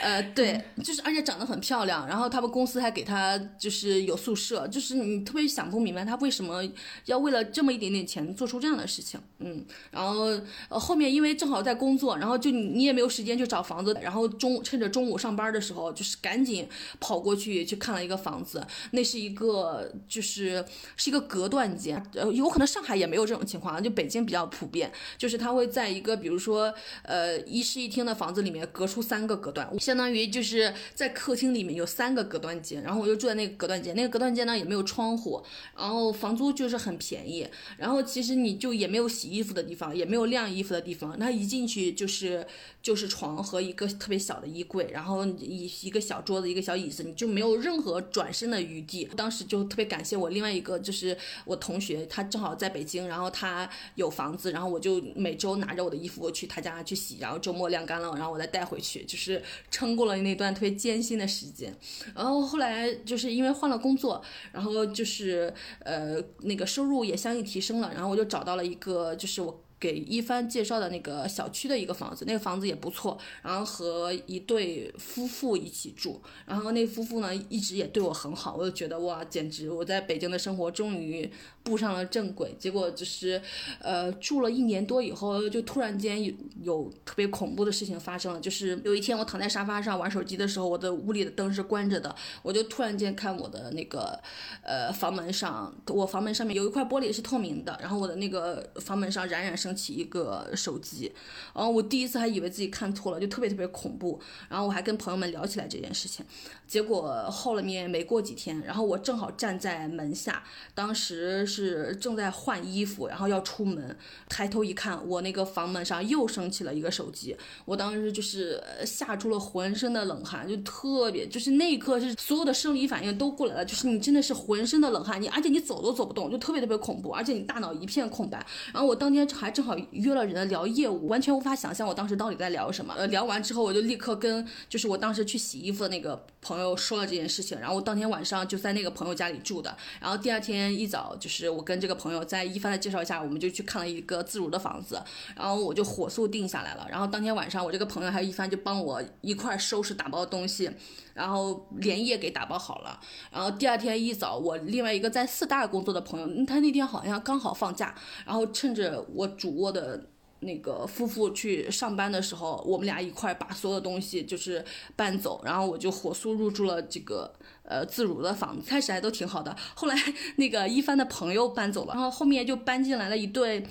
呃，对，就是而且长得很漂亮，然后他们公司还给她就是有宿舍，就是你特别想不明白她为什么要为了这么一点点钱做出这样的事情，嗯，然后呃后面因为正好在工作，然后就你你也没有时间去找房子，然后中趁着中午上班的时候，就是赶紧跑过去去看了一个房子，那是一个就是是一个隔断间，呃，有可能上海也没有这种情况，就北京比较普遍，就是他会在一个比如说呃。一室一厅的房子里面隔出三个隔断，相当于就是在客厅里面有三个隔断间，然后我就住在那个隔断间，那个隔断间呢也没有窗户，然后房租就是很便宜，然后其实你就也没有洗衣服的地方，也没有晾衣服的地方，那一进去就是就是床和一个特别小的衣柜，然后一一个小桌子，一个小椅子，你就没有任何转身的余地。当时就特别感谢我另外一个就是我同学，他正好在北京，然后他有房子，然后我就每周拿着我的衣服去他家去洗。然后周末晾干了，然后我再带回去，就是撑过了那段特别艰辛的时间。然后后来就是因为换了工作，然后就是呃那个收入也相应提升了，然后我就找到了一个就是我给一帆介绍的那个小区的一个房子，那个房子也不错，然后和一对夫妇一起住，然后那夫妇呢一直也对我很好，我就觉得哇，简直我在北京的生活终于步上了正轨。结果就是，呃，住了一年多以后，就突然间有有特别恐怖的事情发生了，就是有一天我躺在沙发上玩手机的时候，我的屋里的灯是关着的，我就突然间看我的那个呃房门上，我房门上面有一块玻璃是透明的，然后我的那个房门上冉冉升。起一个手机，然后我第一次还以为自己看错了，就特别特别恐怖。然后我还跟朋友们聊起来这件事情，结果后面没过几天，然后我正好站在门下，当时是正在换衣服，然后要出门，抬头一看，我那个房门上又升起了一个手机。我当时就是吓出了浑身的冷汗，就特别，就是那一刻是所有的生理反应都过来了，就是你真的是浑身的冷汗，你而且你走都走不动，就特别特别恐怖，而且你大脑一片空白。然后我当天还正。好约了人聊业务，完全无法想象我当时到底在聊什么。呃，聊完之后，我就立刻跟就是我当时去洗衣服的那个朋友说了这件事情。然后我当天晚上就在那个朋友家里住的。然后第二天一早，就是我跟这个朋友在一帆的介绍下，我们就去看了一个自如的房子。然后我就火速定下来了。然后当天晚上，我这个朋友还有一帆就帮我一块收拾打包东西。然后连夜给打包好了，然后第二天一早，我另外一个在四大工作的朋友，他那天好像刚好放假，然后趁着我主卧的那个夫妇去上班的时候，我们俩一块把所有东西就是搬走，然后我就火速入住了这个呃自如的房子，开始还都挺好的，后来 那个一帆的朋友搬走了，然后后面就搬进来了一对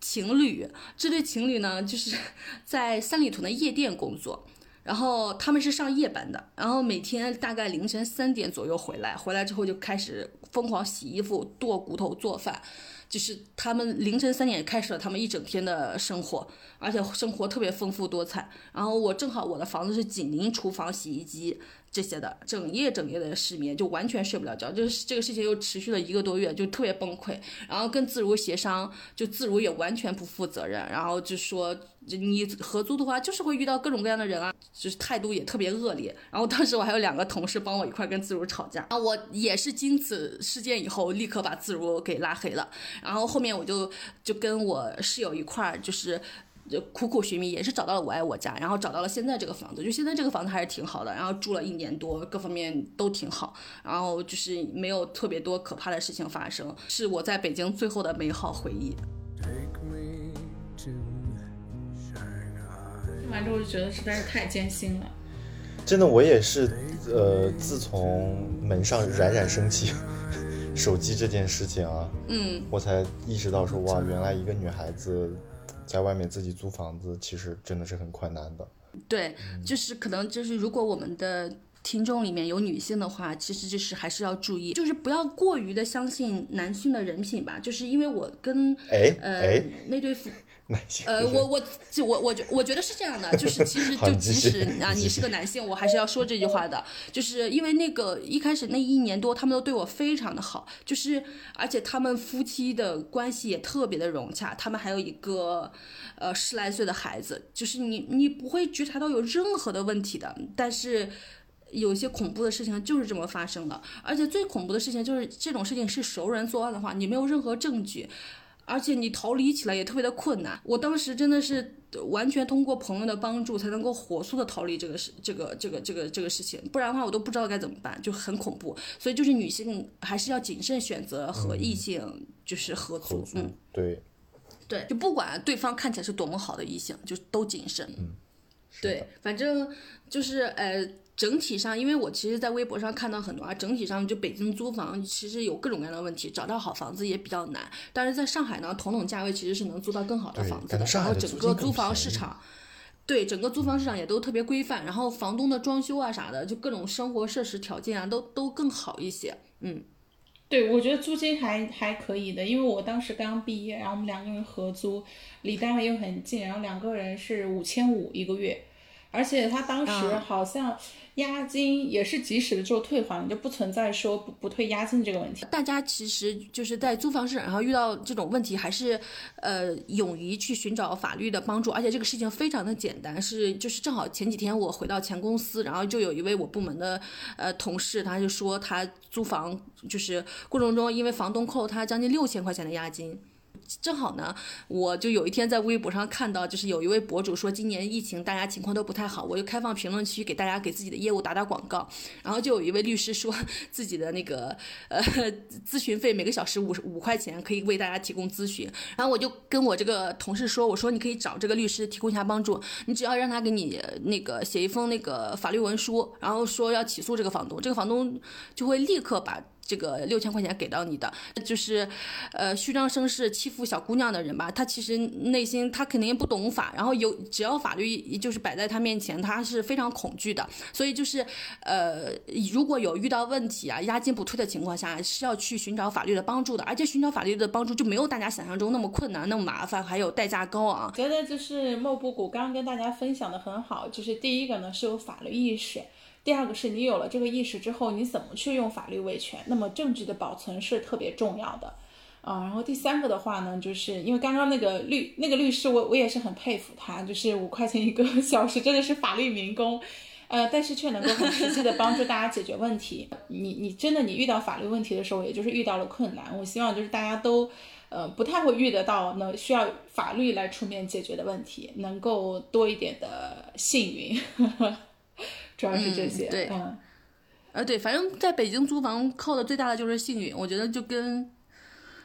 情侣，这对情侣呢就是 在三里屯的夜店工作。然后他们是上夜班的，然后每天大概凌晨三点左右回来，回来之后就开始疯狂洗衣服、剁骨头、做饭，就是他们凌晨三点开始了他们一整天的生活，而且生活特别丰富多彩。然后我正好我的房子是紧邻厨房、洗衣机。这些的整夜整夜的失眠，就完全睡不了觉，就是这个事情又持续了一个多月，就特别崩溃。然后跟自如协商，就自如也完全不负责任，然后就说你合租的话就是会遇到各种各样的人啊，就是态度也特别恶劣。然后当时我还有两个同事帮我一块跟自如吵架，啊，我也是经此事件以后立刻把自如给拉黑了。然后后面我就就跟我室友一块儿就是。就苦苦寻觅，也是找到了我爱我家，然后找到了现在这个房子。就现在这个房子还是挺好的，然后住了一年多，各方面都挺好，然后就是没有特别多可怕的事情发生，是我在北京最后的美好回忆。Take me to 听完之后就觉得实在是太艰辛了。真的，我也是，呃，自从门上冉冉升起手机这件事情啊，嗯，我才意识到说，哇，原来一个女孩子。在外面自己租房子，其实真的是很困难的。对，就是可能就是如果我们的听众里面有女性的话，其实就是还是要注意，就是不要过于的相信男性的人品吧。就是因为我跟呃那对夫。呃，我我就我我觉我觉得是这样的，就是其实就即使啊你是个男性，我还是要说这句话的，就是因为那个一开始那一年多，他们都对我非常的好，就是而且他们夫妻的关系也特别的融洽，他们还有一个呃十来岁的孩子，就是你你不会觉察到有任何的问题的，但是有些恐怖的事情就是这么发生的，而且最恐怖的事情就是这种事情是熟人作案的话，你没有任何证据。而且你逃离起来也特别的困难，我当时真的是完全通过朋友的帮助才能够火速的逃离这个事，这个这个这个这个事情，不然的话我都不知道该怎么办，就很恐怖。所以就是女性还是要谨慎选择和异性就是合租，嗯，对，对，就不管对方看起来是多么好的异性，就都谨慎，嗯，对，反正就是呃。整体上，因为我其实，在微博上看到很多啊，整体上就北京租房其实有各种各样的问题，找到好房子也比较难。但是在上海呢，同等价位其实是能租到更好的房子的。然后整个租房市场，对整个租房市场也都特别规范。然后房东的装修啊啥的，就各种生活设施条件啊，都都更好一些。嗯，对，我觉得租金还还可以的，因为我当时刚毕业，然后我们两个人合租，离单位又很近，然后两个人是五千五一个月，而且他当时好像。押金也是及时的就退还，就不存在说不不退押金这个问题。大家其实就是在租房市场上遇到这种问题，还是呃勇于去寻找法律的帮助，而且这个事情非常的简单。是就是正好前几天我回到前公司，然后就有一位我部门的呃同事，他就说他租房就是过程中因为房东扣他将近六千块钱的押金。正好呢，我就有一天在微博上看到，就是有一位博主说，今年疫情大家情况都不太好，我就开放评论区给大家给自己的业务打打广告。然后就有一位律师说自己的那个呃咨询费每个小时五五块钱，可以为大家提供咨询。然后我就跟我这个同事说，我说你可以找这个律师提供一下帮助，你只要让他给你那个写一封那个法律文书，然后说要起诉这个房东，这个房东就会立刻把。这个六千块钱给到你的，就是，呃，虚张声势欺负小姑娘的人吧？他其实内心他肯定不懂法，然后有只要法律就是摆在他面前，他是非常恐惧的。所以就是，呃，如果有遇到问题啊，押金不退的情况下，是要去寻找法律的帮助的。而且寻找法律的帮助就没有大家想象中那么困难、那么麻烦，还有代价高昂。觉得就是莫布谷刚刚跟大家分享的很好，就是第一个呢是有法律意识。第二个是你有了这个意识之后，你怎么去用法律维权？那么证据的保存是特别重要的，啊，然后第三个的话呢，就是因为刚刚那个律那个律师，我我也是很佩服他，就是五块钱一个小时，真的是法律民工，呃，但是却能够很实际的帮助大家解决问题。你你真的你遇到法律问题的时候，也就是遇到了困难，我希望就是大家都，呃，不太会遇得到呢需要法律来出面解决的问题，能够多一点的幸运。主要是这些，对，呃，对，反正在北京租房靠的最大的就是幸运，我觉得就跟，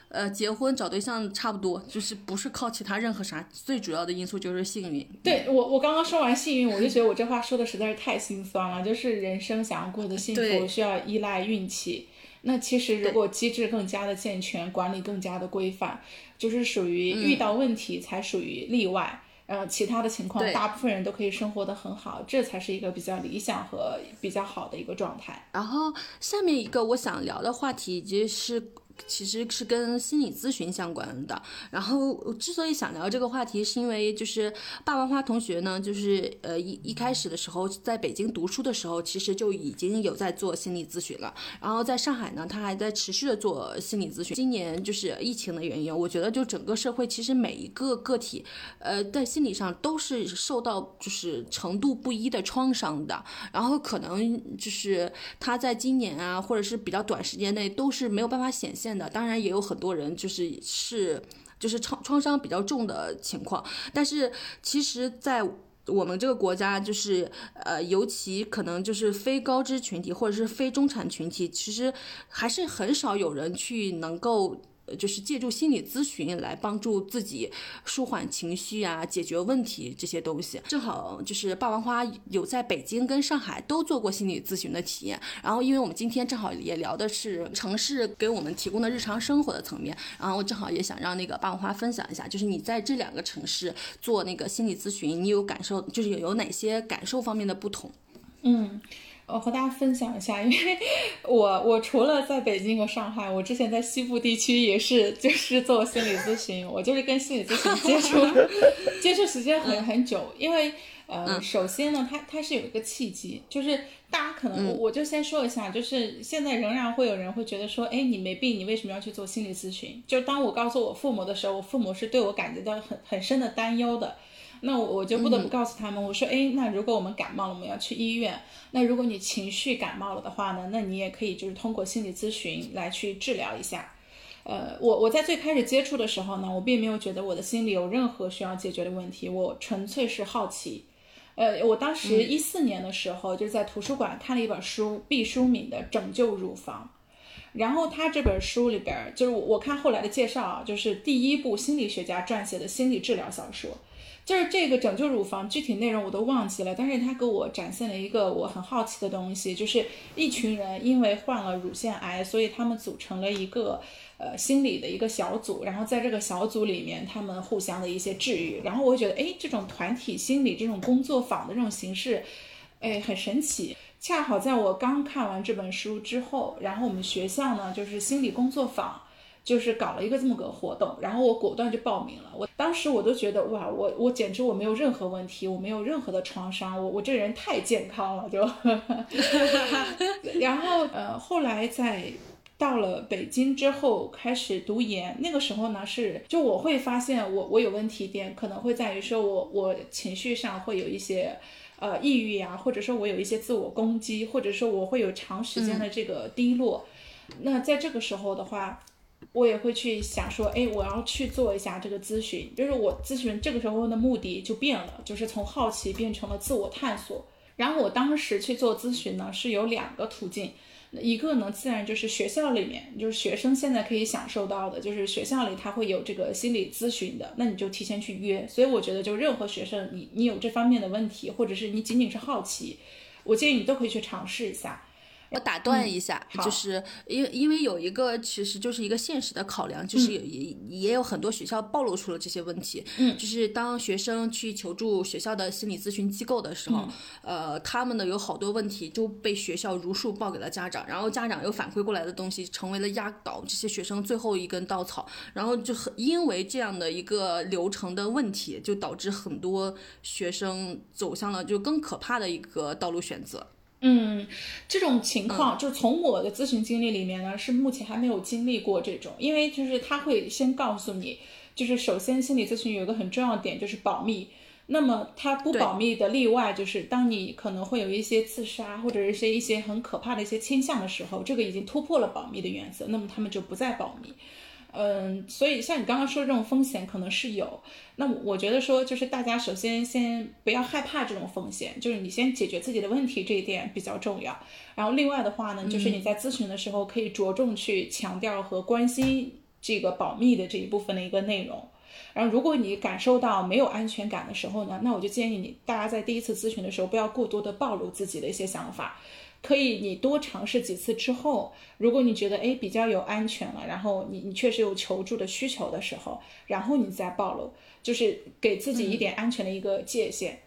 呃，结婚找对象差不多，就是不是靠其他任何啥，最主要的因素就是幸运。对我，我刚刚说完幸运，我就觉得我这话说的实在是太心酸了，就是人生想要过得幸福，需要依赖运气。那其实如果机制更加的健全，管理更加的规范，就是属于遇到问题才属于例外。呃，其他的情况，大部分人都可以生活的很好，这才是一个比较理想和比较好的一个状态。然后下面一个我想聊的话题就是。其实是跟心理咨询相关的。然后之所以想聊这个话题，是因为就是霸王花同学呢，就是呃一一开始的时候在北京读书的时候，其实就已经有在做心理咨询了。然后在上海呢，他还在持续的做心理咨询。今年就是疫情的原因，我觉得就整个社会其实每一个个体，呃，在心理上都是受到就是程度不一的创伤的。然后可能就是他在今年啊，或者是比较短时间内都是没有办法显。的当然也有很多人就是是就是创创伤比较重的情况，但是其实，在我们这个国家，就是呃，尤其可能就是非高知群体或者是非中产群体，其实还是很少有人去能够。就是借助心理咨询来帮助自己舒缓情绪啊，解决问题这些东西。正好就是霸王花有在北京跟上海都做过心理咨询的体验。然后，因为我们今天正好也聊的是城市给我们提供的日常生活的层面，然后正好也想让那个霸王花分享一下，就是你在这两个城市做那个心理咨询，你有感受，就是有哪些感受方面的不同？嗯。我和大家分享一下，因为我我除了在北京和上海，我之前在西部地区也是就是做心理咨询，我就是跟心理咨询接触 接触时间很很久。因为呃，首先呢，它它是有一个契机，就是大家可能我我就先说一下，就是现在仍然会有人会觉得说，哎，你没病，你为什么要去做心理咨询？就当我告诉我父母的时候，我父母是对我感觉到很很深的担忧的。那我我就不得不告诉他们，我说，哎，那如果我们感冒了，我们要去医院。那如果你情绪感冒了的话呢，那你也可以就是通过心理咨询来去治疗一下。呃，我我在最开始接触的时候呢，我并没有觉得我的心里有任何需要解决的问题，我纯粹是好奇。呃，我当时一四年的时候，就是在图书馆看了一本书，毕淑敏的《拯救乳房》，然后他这本书里边，就是我看后来的介绍啊，就是第一部心理学家撰写的心理治疗小说。就是这个拯救乳房，具体内容我都忘记了，但是他给我展现了一个我很好奇的东西，就是一群人因为患了乳腺癌，所以他们组成了一个呃心理的一个小组，然后在这个小组里面，他们互相的一些治愈，然后我觉得，哎，这种团体心理这种工作坊的这种形式，哎，很神奇。恰好在我刚看完这本书之后，然后我们学校呢就是心理工作坊。就是搞了一个这么个活动，然后我果断就报名了。我当时我都觉得哇，我我简直我没有任何问题，我没有任何的创伤，我我这人太健康了就。然后呃，后来在到了北京之后开始读研，那个时候呢是就我会发现我我有问题点可能会在于说我我情绪上会有一些呃抑郁啊，或者说我有一些自我攻击，或者说我会有长时间的这个低落。那在这个时候的话。我也会去想说，哎，我要去做一下这个咨询，就是我咨询这个时候的目的就变了，就是从好奇变成了自我探索。然后我当时去做咨询呢，是有两个途径，一个呢自然就是学校里面，就是学生现在可以享受到的，就是学校里他会有这个心理咨询的，那你就提前去约。所以我觉得，就任何学生，你你有这方面的问题，或者是你仅仅是好奇，我建议你都可以去尝试一下。我打断一下，就是因为因为有一个其实就是一个现实的考量，就是也也有很多学校暴露出了这些问题。嗯，就是当学生去求助学校的心理咨询机构的时候，呃，他们的有好多问题就被学校如数报给了家长，然后家长又反馈过来的东西成为了压倒这些学生最后一根稻草，然后就很因为这样的一个流程的问题，就导致很多学生走向了就更可怕的一个道路选择。嗯，这种情况就是从我的咨询经历里面呢，是目前还没有经历过这种，因为就是他会先告诉你，就是首先心理咨询有一个很重要的点就是保密，那么他不保密的例外就是当你可能会有一些自杀或者是一些一些很可怕的一些倾向的时候，这个已经突破了保密的原则，那么他们就不再保密。嗯，所以像你刚刚说的这种风险可能是有，那我觉得说就是大家首先先不要害怕这种风险，就是你先解决自己的问题这一点比较重要。然后另外的话呢，就是你在咨询的时候可以着重去强调和关心这个保密的这一部分的一个内容。然后如果你感受到没有安全感的时候呢，那我就建议你大家在第一次咨询的时候不要过多的暴露自己的一些想法。可以，你多尝试几次之后，如果你觉得哎比较有安全了，然后你你确实有求助的需求的时候，然后你再暴露，就是给自己一点安全的一个界限。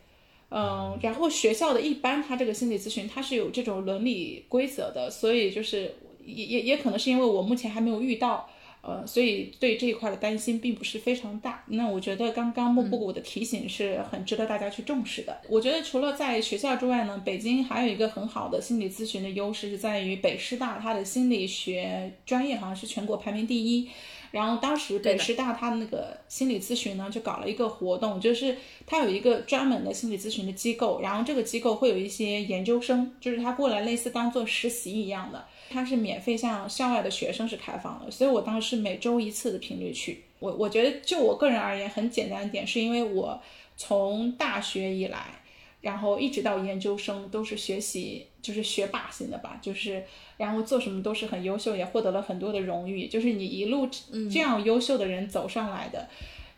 嗯，然后学校的一般，他这个心理咨询他是有这种伦理规则的，所以就是也也也可能是因为我目前还没有遇到。呃，所以对这一块的担心并不是非常大。那我觉得刚刚莫布谷的提醒是很值得大家去重视的。我觉得除了在学校之外呢，北京还有一个很好的心理咨询的优势是在于北师大，它的心理学专业好像是全国排名第一。然后当时北师大它那个心理咨询呢，就搞了一个活动，就是它有一个专门的心理咨询的机构，然后这个机构会有一些研究生，就是他过来类似当做实习一样的。它是免费向校外的学生是开放的，所以我当时是每周一次的频率去。我我觉得就我个人而言，很简单的点是因为我从大学以来，然后一直到研究生都是学习就是学霸型的吧，就是然后做什么都是很优秀，也获得了很多的荣誉。就是你一路这样优秀的人走上来的。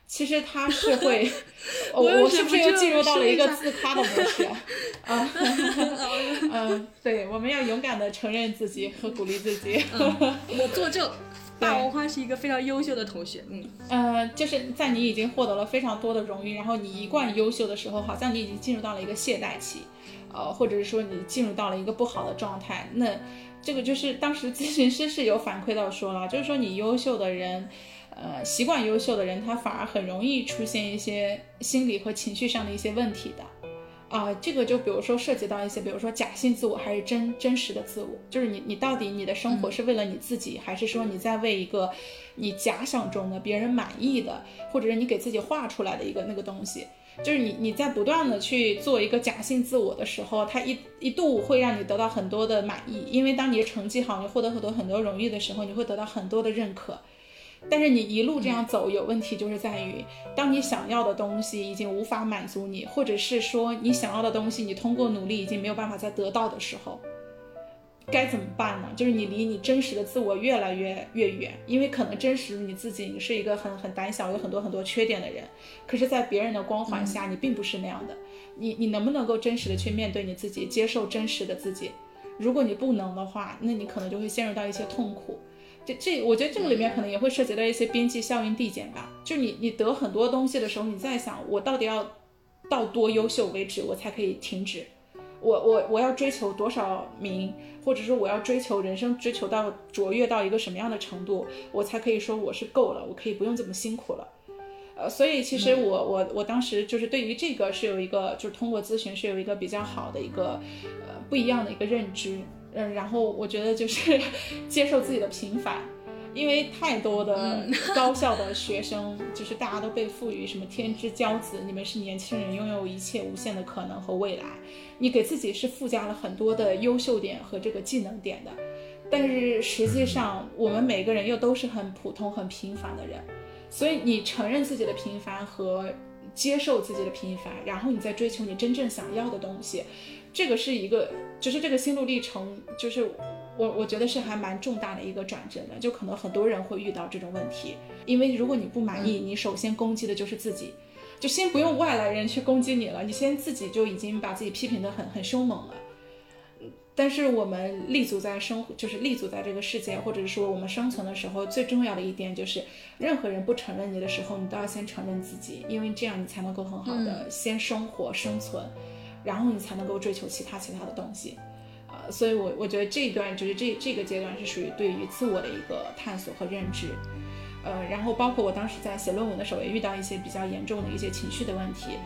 其实他是会，我我是不是又进入到了一个自夸的模式啊？啊，嗯，对，我们要勇敢的承认自己和鼓励自己。我作证，大王花是一个非常优秀的同学。嗯，呃，就是在你已经获得了非常多的荣誉，然后你一贯优秀的时候，好像你已经进入到了一个懈怠期，呃，或者是说你进入到了一个不好的状态。那这个就是当时咨询师是有反馈到说了，就是说你优秀的人。呃，习惯优秀的人，他反而很容易出现一些心理和情绪上的一些问题的。啊，这个就比如说涉及到一些，比如说假性自我还是真真实的自我，就是你你到底你的生活是为了你自己，还是说你在为一个你假想中的别人满意的，或者是你给自己画出来的一个那个东西，就是你你在不断的去做一个假性自我的时候，它一一度会让你得到很多的满意，因为当你的成绩好，你获得很多很多荣誉的时候，你会得到很多的认可。但是你一路这样走有问题，就是在于，当你想要的东西已经无法满足你，或者是说你想要的东西你通过努力已经没有办法再得到的时候，该怎么办呢？就是你离你真实的自我越来越越远，因为可能真实你自己你是一个很很胆小、有很多很多缺点的人，可是，在别人的光环下你并不是那样的。你你能不能够真实的去面对你自己，接受真实的自己？如果你不能的话，那你可能就会陷入到一些痛苦。这这，我觉得这个里面可能也会涉及到一些边际效应递减吧。就你你得很多东西的时候，你在想我到底要到多优秀为止，我才可以停止？我我我要追求多少名，或者说我要追求人生追求到卓越到一个什么样的程度，我才可以说我是够了，我可以不用这么辛苦了。呃，所以其实我我我当时就是对于这个是有一个，就是通过咨询是有一个比较好的一个呃不一样的一个认知。嗯，然后我觉得就是 接受自己的平凡，因为太多的高校的学生，就是大家都被赋予什么天之骄子，你们是年轻人，拥有一切无限的可能和未来，你给自己是附加了很多的优秀点和这个技能点的。但是实际上我们每个人又都是很普通、很平凡的人，所以你承认自己的平凡和接受自己的平凡，然后你再追求你真正想要的东西，这个是一个，就是这个心路历程，就是我我觉得是还蛮重大的一个转折的，就可能很多人会遇到这种问题，因为如果你不满意，你首先攻击的就是自己。就先不用外来人去攻击你了，你先自己就已经把自己批评的很很凶猛了。但是我们立足在生，就是立足在这个世界，或者是说我们生存的时候，最重要的一点就是，任何人不承认你的时候，你都要先承认自己，因为这样你才能够很好的先生活生存，然后你才能够追求其他其他的东西。呃，所以我我觉得这一段就是这这个阶段是属于对于自我的一个探索和认知。呃，然后包括我当时在写论文的时候，也遇到一些比较严重的一些情绪的问题。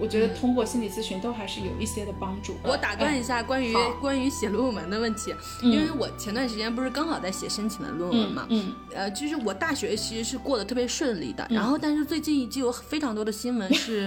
我觉得通过心理咨询都还是有一些的帮助。我打断一下，关于关于写论文的问题，因为我前段时间不是刚好在写申请的论文嘛，嗯，呃，就是我大学其实是过得特别顺利的，然后但是最近就有非常多的新闻是，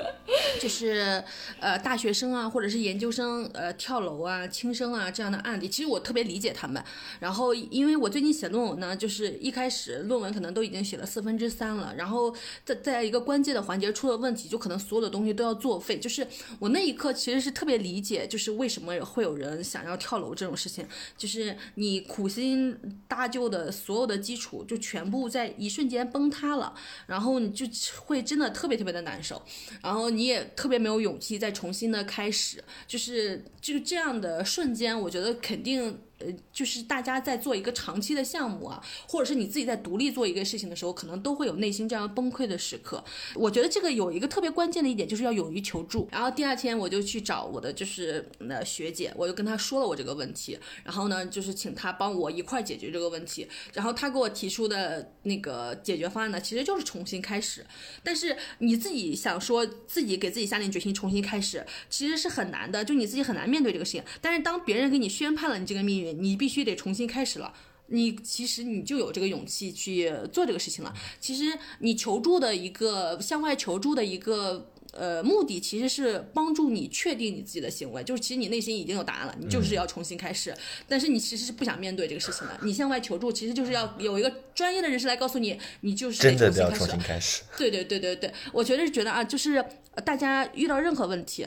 就是呃大学生啊或者是研究生呃跳楼啊轻生啊这样的案例，其实我特别理解他们。然后因为我最近写论文呢，就是一开始论文可能都已经写了四分之三了，然后在在一个关键的环节出了问题，就可能所有的东西。都要作废，就是我那一刻其实是特别理解，就是为什么会有人想要跳楼这种事情，就是你苦心搭救的所有的基础就全部在一瞬间崩塌了，然后你就会真的特别特别的难受，然后你也特别没有勇气再重新的开始，就是就这样的瞬间，我觉得肯定。呃，就是大家在做一个长期的项目啊，或者是你自己在独立做一个事情的时候，可能都会有内心这样崩溃的时刻。我觉得这个有一个特别关键的一点，就是要勇于求助。然后第二天我就去找我的就是那学姐，我就跟她说了我这个问题，然后呢就是请她帮我一块解决这个问题。然后她给我提出的那个解决方案呢，其实就是重新开始。但是你自己想说自己给自己下定决心重新开始，其实是很难的，就你自己很难面对这个事情。但是当别人给你宣判了你这个命运。你必须得重新开始了，你其实你就有这个勇气去做这个事情了。其实你求助的一个向外求助的一个呃目的，其实是帮助你确定你自己的行为，就是其实你内心已经有答案了，你就是要重新开始。但是你其实是不想面对这个事情的。你向外求助，其实就是要有一个专业的人士来告诉你，你就是真的要重新开始。对对对对对，我觉得是觉得啊，就是大家遇到任何问题，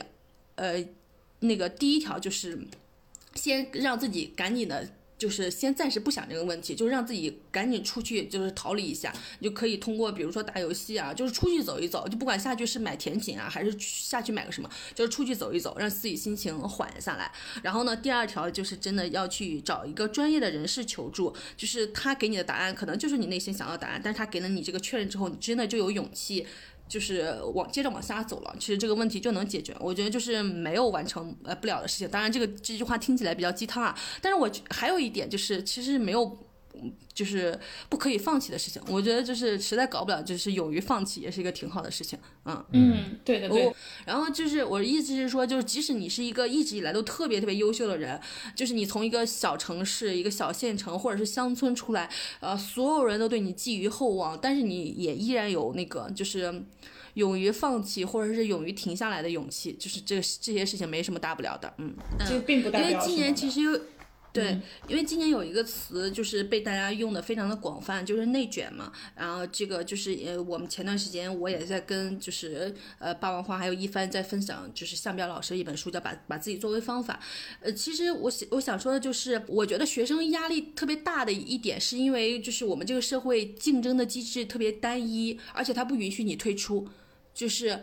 呃，那个第一条就是。先让自己赶紧的，就是先暂时不想这个问题，就是让自己赶紧出去，就是逃离一下，就可以通过比如说打游戏啊，就是出去走一走，就不管下去是买甜品啊，还是下去买个什么，就是出去走一走，让自己心情缓下来。然后呢，第二条就是真的要去找一个专业的人士求助，就是他给你的答案可能就是你内心想要答案，但是他给了你这个确认之后，你真的就有勇气。就是往接着往下走了，其实这个问题就能解决。我觉得就是没有完成呃不了的事情。当然，这个这句话听起来比较鸡汤啊，但是我还有一点就是，其实没有。就是不可以放弃的事情，我觉得就是实在搞不了，就是勇于放弃也是一个挺好的事情。嗯嗯，对的对。然后就是我的意思是说，就是即使你是一个一直以来都特别特别优秀的人，就是你从一个小城市、一个小县城或者是乡村出来，呃，所有人都对你寄予厚望，但是你也依然有那个就是勇于放弃或者是勇于停下来的勇气，就是这这些事情没什么大不了的。嗯，这并不代表因为今年其实有。对，因为今年有一个词就是被大家用的非常的广泛，就是内卷嘛。然后这个就是呃，我们前段时间我也在跟就是呃霸王花还有一帆在分享，就是向彪老师一本书叫《把把自己作为方法》。呃，其实我想我想说的就是，我觉得学生压力特别大的一点，是因为就是我们这个社会竞争的机制特别单一，而且它不允许你退出，就是。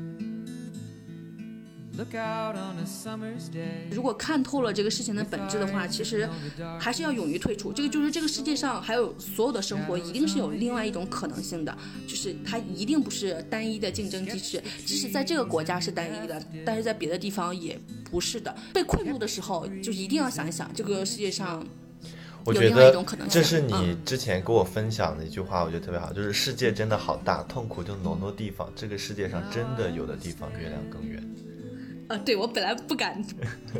如果看透了这个事情的本质的话，其实还是要勇于退出。这个就是这个世界上还有所有的生活，一定是有另外一种可能性的，就是它一定不是单一的竞争机制。即使在这个国家是单一的，但是在别的地方也不是的。被困住的时候，就一定要想一想，这个世界上有另外一种可能性。这是你之前跟我分享的一句话，我觉得特别好，就是世界真的好大，痛苦就挪挪地方。这个世界上真的有的地方月亮更圆。呃，对我本来不敢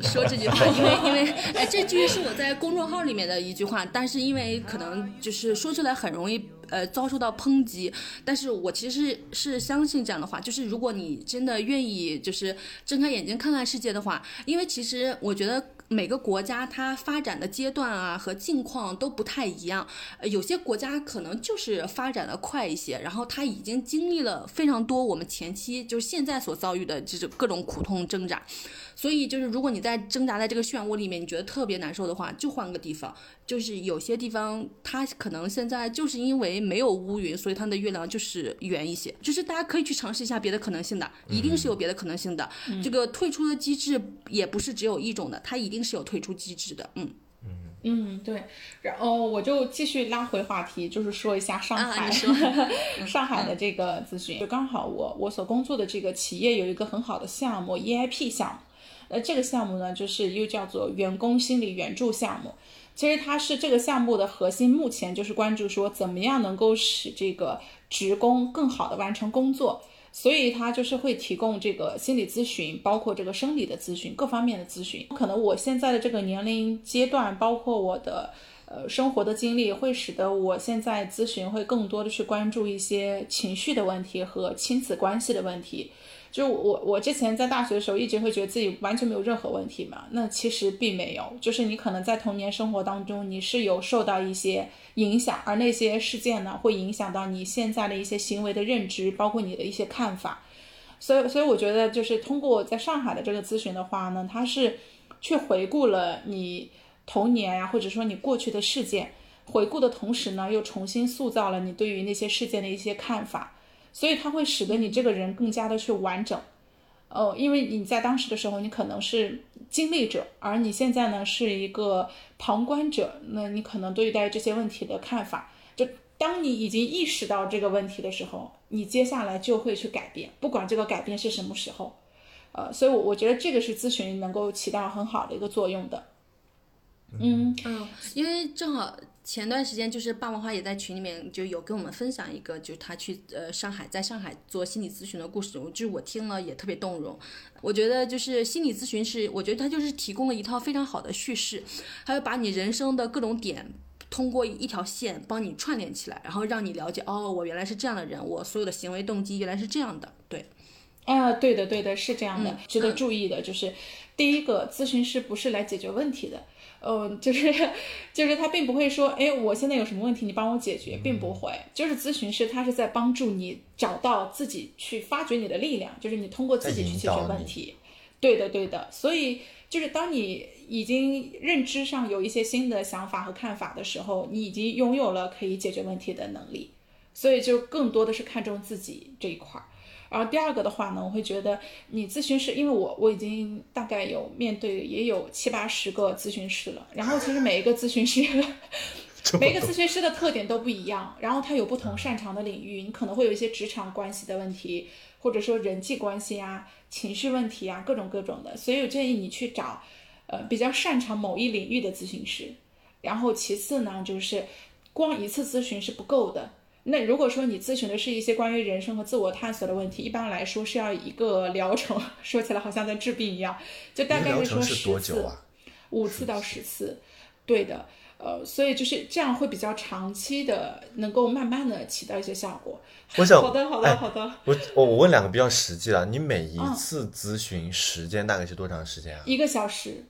说这句话，因为因为哎，这句是我在公众号里面的一句话，但是因为可能就是说出来很容易呃遭受到抨击，但是我其实是是相信这样的话，就是如果你真的愿意就是睁开眼睛看看世界的话，因为其实我觉得。每个国家它发展的阶段啊和境况都不太一样，有些国家可能就是发展的快一些，然后它已经经历了非常多我们前期就是现在所遭遇的这种各种苦痛挣扎。所以就是，如果你在挣扎在这个漩涡里面，你觉得特别难受的话，就换个地方。就是有些地方，它可能现在就是因为没有乌云，所以它的月亮就是圆一些。就是大家可以去尝试一下别的可能性的，一定是有别的可能性的。这个退出的机制也不是只有一种的，它一定是有退出机制的。嗯嗯嗯，对。然后我就继续拉回话题，就是说一下上海，上海的这个咨询。就刚好我我所工作的这个企业有一个很好的项目，EIP 项目。那，这个项目呢，就是又叫做员工心理援助项目。其实它是这个项目的核心，目前就是关注说怎么样能够使这个职工更好的完成工作。所以它就是会提供这个心理咨询，包括这个生理的咨询，各方面的咨询。可能我现在的这个年龄阶段，包括我的呃生活的经历，会使得我现在咨询会更多的去关注一些情绪的问题和亲子关系的问题。就我我之前在大学的时候，一直会觉得自己完全没有任何问题嘛，那其实并没有，就是你可能在童年生活当中，你是有受到一些影响，而那些事件呢，会影响到你现在的一些行为的认知，包括你的一些看法。所以，所以我觉得就是通过在上海的这个咨询的话呢，它是去回顾了你童年呀，或者说你过去的事件，回顾的同时呢，又重新塑造了你对于那些事件的一些看法。所以它会使得你这个人更加的去完整，哦，因为你在当时的时候，你可能是经历者，而你现在呢是一个旁观者，那你可能对待这些问题的看法，就当你已经意识到这个问题的时候，你接下来就会去改变，不管这个改变是什么时候，呃，所以，我我觉得这个是咨询能够起到很好的一个作用的，嗯。嗯，因为正好。前段时间就是霸王花也在群里面就有跟我们分享一个，就是他去呃上海，在上海做心理咨询的故事，就是我听了也特别动容。我觉得就是心理咨询是，我觉得他就是提供了一套非常好的叙事，他会把你人生的各种点通过一条线帮你串联起来，然后让你了解哦，我原来是这样的人，我所有的行为动机原来是这样的。对，啊，对的，对的，是这样的。值得注意的就是，第一个咨询师不是来解决问题的。嗯，就是，就是他并不会说，哎，我现在有什么问题，你帮我解决，并不会。就是咨询师，他是在帮助你找到自己去发掘你的力量，就是你通过自己去解决问题。对的，对的。所以，就是当你已经认知上有一些新的想法和看法的时候，你已经拥有了可以解决问题的能力。所以，就更多的是看重自己这一块儿。然后第二个的话呢，我会觉得你咨询师，因为我我已经大概有面对也有七八十个咨询师了。然后其实每一个咨询师，每一个咨询师的特点都不一样，然后他有不同擅长的领域。你可能会有一些职场关系的问题，或者说人际关系啊、情绪问题啊，各种各种的。所以我建议你去找，呃，比较擅长某一领域的咨询师。然后其次呢，就是光一次咨询是不够的。那如果说你咨询的是一些关于人生和自我探索的问题，一般来说是要一个疗程，说起来好像在治病一样，就大概是说十次，五次到十次，对的，呃，所以就是这样会比较长期的，能够慢慢的起到一些效果。我想，好的，好的，好的。我我我问两个比较实际的，你每一次咨询时间大概是多长时间啊？一个小时，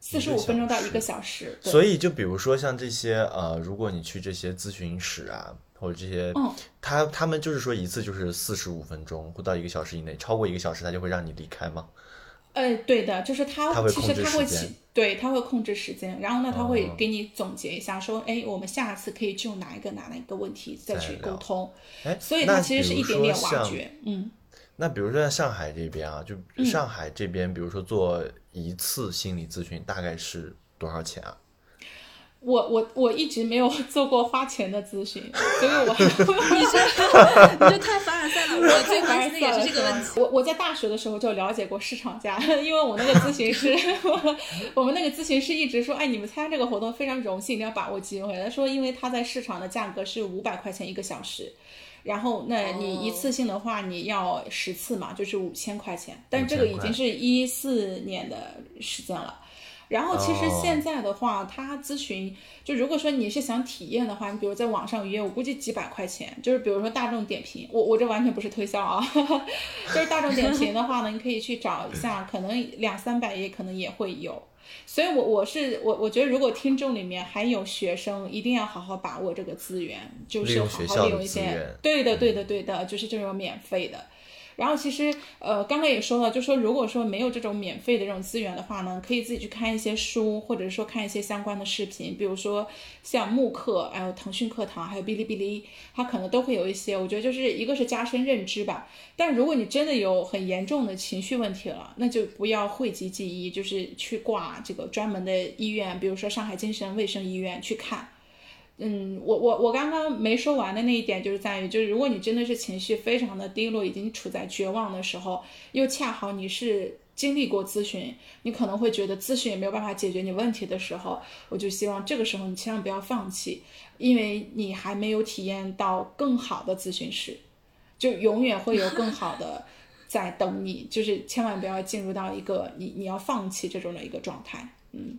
四十五分钟到一个小时。所以就比如说像这些呃，如果你去这些咨询室啊。或者这些，他他们就是说一次就是四十五分钟或到一个小时以内，超过一个小时他就会让你离开吗？哎，对的，就是他其实他会起，对他会控制时间，然后呢他会给你总结一下，说哎，我们下次可以就哪一个哪哪一个问题再去沟通。哎，所以他其实是一点点挖掘。嗯，那比如说在上海这边啊，就上海这边，比如说做一次心理咨询大概是多少钱啊？我我我一直没有做过花钱的咨询，所以我 你这 你这太凡尔赛了。我最关心的也是这个问题。我我在大学的时候就了解过市场价，因为我那个咨询师，我们那个咨询师一直说，哎，你们参加这个活动非常荣幸，你要把握机会。他说，因为他在市场的价格是五百块钱一个小时。然后那你一次性的话你要十次嘛，就是五千块钱，但这个已经是一四年的时间了。然后其实现在的话，他咨询就如果说你是想体验的话，你比如在网上预约，我估计几百块钱，就是比如说大众点评，我我这完全不是推销啊，就是大众点评的话呢，你可以去找一下，可能两三百也可能也会有。所以，我我是我我觉得如果听众里面还有学生，一定要好好把握这个资源，就是好好利用一些，对的对的对的，就是这种免费的。然后其实，呃，刚刚也说了，就说如果说没有这种免费的这种资源的话呢，可以自己去看一些书，或者说看一些相关的视频，比如说像慕课，还有腾讯课堂，还有哔哩哔哩，它可能都会有一些。我觉得就是一个是加深认知吧。但如果你真的有很严重的情绪问题了，那就不要讳疾忌医，就是去挂这个专门的医院，比如说上海精神卫生医院去看。嗯，我我我刚刚没说完的那一点就是在于，就是如果你真的是情绪非常的低落，已经处在绝望的时候，又恰好你是经历过咨询，你可能会觉得咨询也没有办法解决你问题的时候，我就希望这个时候你千万不要放弃，因为你还没有体验到更好的咨询师，就永远会有更好的 在等你，就是千万不要进入到一个你你要放弃这种的一个状态，嗯。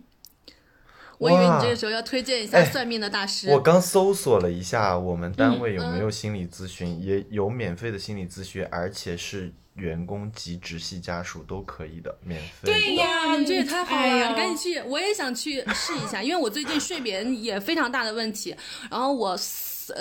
我以为你这个时候要推荐一下算命的大师。我刚搜索了一下，我们单位有没有心理咨询，也有免费的心理咨询，而且是员工及直系家属都可以的，免费。对呀，你这也太好了，赶紧去，我也想去试一下，因为我最近睡眠也非常大的问题，然后我。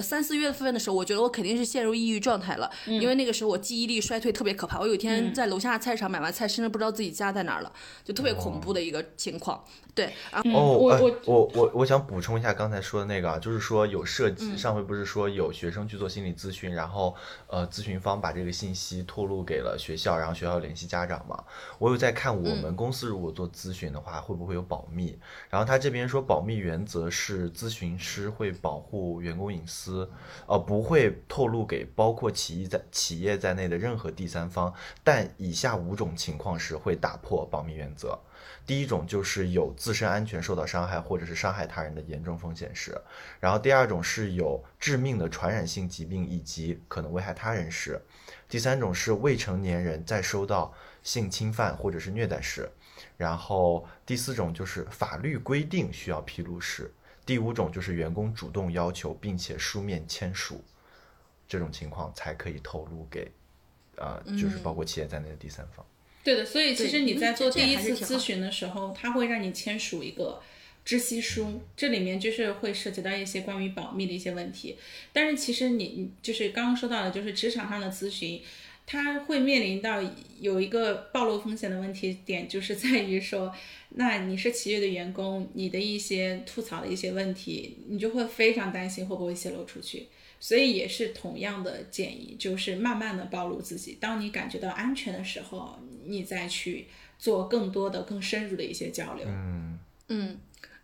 三四月份的时候，我觉得我肯定是陷入抑郁状态了，因为那个时候我记忆力衰退特别可怕。我有一天在楼下菜市场买完菜，甚至不知道自己家在哪儿了，就特别恐怖的一个情况。对，然后哦，我我我我我想补充一下刚才说的那个啊，就是说有涉及上回不是说有学生去做心理咨询，然后呃咨询方把这个信息透露给了学校，然后学校联系家长嘛。我有在看我们公司如果做咨询的话会不会有保密，然后他这边说保密原则是咨询师会保护员工隐私。司呃不会透露给包括企业在企业在内的任何第三方，但以下五种情况时会打破保密原则。第一种就是有自身安全受到伤害或者是伤害他人的严重风险时，然后第二种是有致命的传染性疾病以及可能危害他人时，第三种是未成年人在收到性侵犯或者是虐待时，然后第四种就是法律规定需要披露时。第五种就是员工主动要求并且书面签署，这种情况才可以透露给，呃，就是包括企业在内的第三方。对的，所以其实你在做第一次咨询的时候，他会让你签署一个知悉书，这里面就是会涉及到一些关于保密的一些问题。但是其实你你就是刚刚说到的，就是职场上的咨询。他会面临到有一个暴露风险的问题点，就是在于说，那你是企业的员工，你的一些吐槽的一些问题，你就会非常担心会不会泄露出去。所以也是同样的建议，就是慢慢的暴露自己，当你感觉到安全的时候，你再去做更多的、更深入的一些交流。嗯嗯。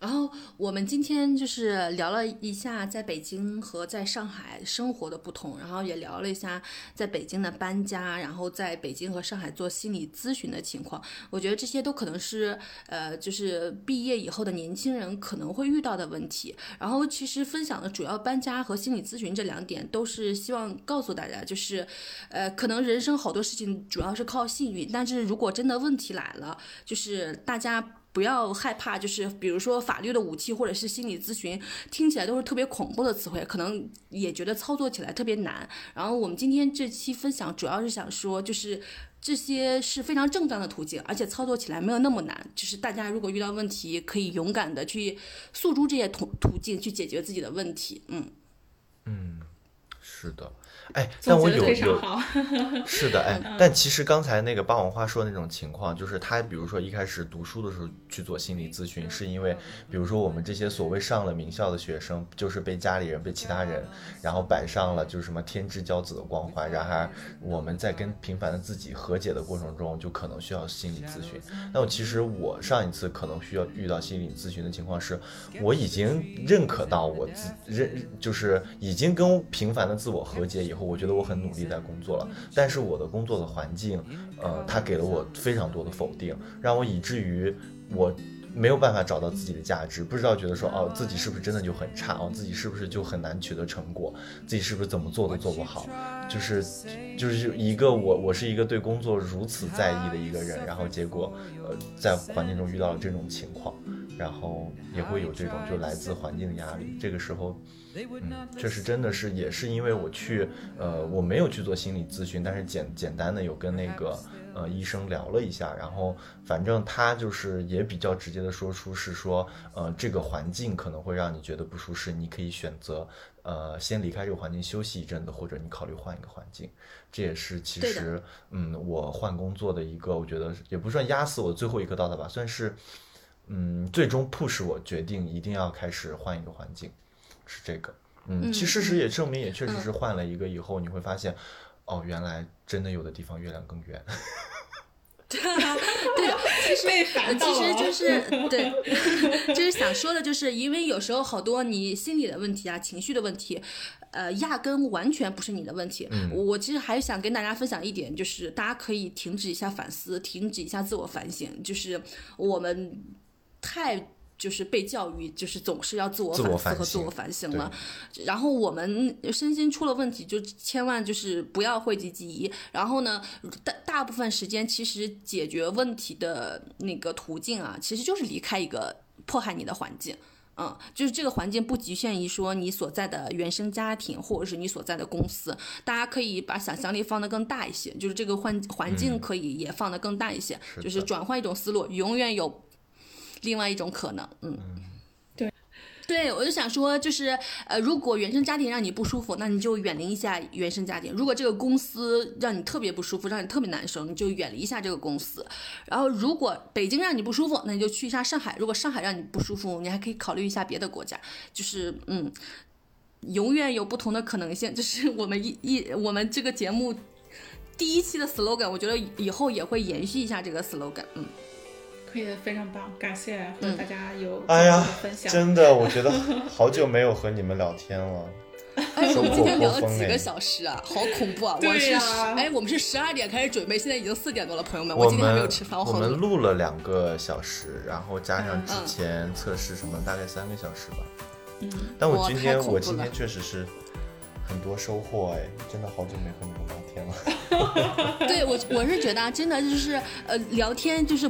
然后我们今天就是聊了一下在北京和在上海生活的不同，然后也聊了一下在北京的搬家，然后在北京和上海做心理咨询的情况。我觉得这些都可能是呃，就是毕业以后的年轻人可能会遇到的问题。然后其实分享的主要搬家和心理咨询这两点，都是希望告诉大家，就是呃，可能人生好多事情主要是靠幸运，但是如果真的问题来了，就是大家。不要害怕，就是比如说法律的武器或者是心理咨询，听起来都是特别恐怖的词汇，可能也觉得操作起来特别难。然后我们今天这期分享主要是想说，就是这些是非常正当的途径，而且操作起来没有那么难。就是大家如果遇到问题，可以勇敢的去诉诸这些途途径去解决自己的问题。嗯嗯，是的。哎，但我有有 是的，哎，但其实刚才那个霸王花说的那种情况，就是他比如说一开始读书的时候去做心理咨询，是因为比如说我们这些所谓上了名校的学生，就是被家里人、被其他人，然后摆上了就是什么天之骄子的光环，然而我们在跟平凡的自己和解的过程中，就可能需要心理咨询。那我其实我上一次可能需要遇到心理咨询的情况是，我已经认可到我自认就是已经跟平凡的自我和解以后。我觉得我很努力在工作了，但是我的工作的环境，呃，他给了我非常多的否定，让我以至于我没有办法找到自己的价值，不知道觉得说哦自己是不是真的就很差哦，自己是不是就很难取得成果，自己是不是怎么做都做不好，就是就是一个我我是一个对工作如此在意的一个人，然后结果呃在环境中遇到了这种情况，然后也会有这种就来自环境的压力，这个时候。嗯，确实真的是，也是因为我去，呃，我没有去做心理咨询，但是简简单的有跟那个呃医生聊了一下，然后反正他就是也比较直接的说出是说，呃，这个环境可能会让你觉得不舒适，你可以选择呃先离开这个环境休息一阵子，或者你考虑换一个环境。这也是其实嗯我换工作的一个，我觉得也不算压死我最后一颗稻草吧，算是嗯最终 push 我决定一定要开始换一个环境。是这个，嗯，其实事实也证明，也确实是换了一个以后，你会发现，哦，原来真的有的地方月亮更圆。对的，其实其实就是 对，就是想说的，就是因为有时候好多你心理的问题啊，情绪的问题，呃，压根完全不是你的问题。我其实还想跟大家分享一点，就是大家可以停止一下反思，停止一下自我反省，就是我们太。就是被教育，就是总是要自我反思和自我反省了。然后我们身心出了问题，就千万就是不要讳疾忌医。然后呢，大大部分时间其实解决问题的那个途径啊，其实就是离开一个迫害你的环境。嗯，就是这个环境不局限于说你所在的原生家庭，或者是你所在的公司。大家可以把想象力放得更大一些，就是这个环环境可以也放得更大一些，就是转换一种思路，永远有。另外一种可能，嗯，对，对我就想说，就是呃，如果原生家庭让你不舒服，那你就远离一下原生家庭；如果这个公司让你特别不舒服，让你特别难受，你就远离一下这个公司。然后，如果北京让你不舒服，那你就去一下上海；如果上海让你不舒服，你还可以考虑一下别的国家。就是，嗯，永远有不同的可能性。就是我们一 一我们这个节目第一期的 slogan，我觉得以后也会延续一下这个 slogan，嗯。可以，非常棒，感谢和大家有哎呀分享。真的，我觉得好久没有和你们聊天了。哎，我们今天聊了几个小时啊，好恐怖啊！我是哎，我们是十二点开始准备，现在已经四点多了，朋友们，我今天还没有吃饭，我们录了两个小时，然后加上之前测试什么，大概三个小时吧。嗯，但我今天我今天确实是。很多收获哎，真的好久没和你们聊天了。对我，我是觉得啊真的就是呃，聊天就是，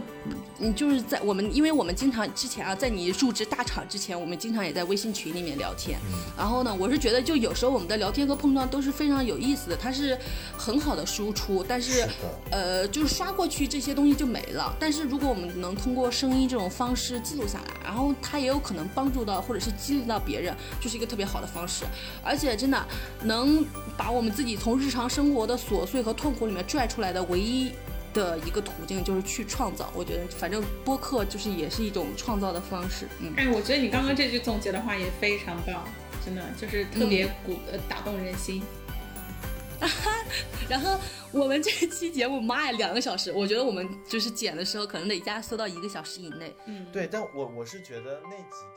你，就是在我们，因为我们经常之前啊，在你入职大厂之前，我们经常也在微信群里面聊天。然后呢，我是觉得就有时候我们的聊天和碰撞都是非常有意思的，它是很好的输出。但是呃，就是刷过去这些东西就没了。但是如果我们能通过声音这种方式记录下来，然后它也有可能帮助到或者是激励到别人，就是一个特别好的方式。而且真的。能把我们自己从日常生活的琐碎和痛苦里面拽出来的唯一的一个途径，就是去创造。我觉得，反正播客就是也是一种创造的方式。嗯，哎，我觉得你刚刚这句总结的话也非常棒，真的就是特别鼓呃打动人心。然后我们这期节目，妈呀，两个小时，我觉得我们就是剪的时候可能得压缩到一个小时以内。嗯，对，但我我是觉得那几点。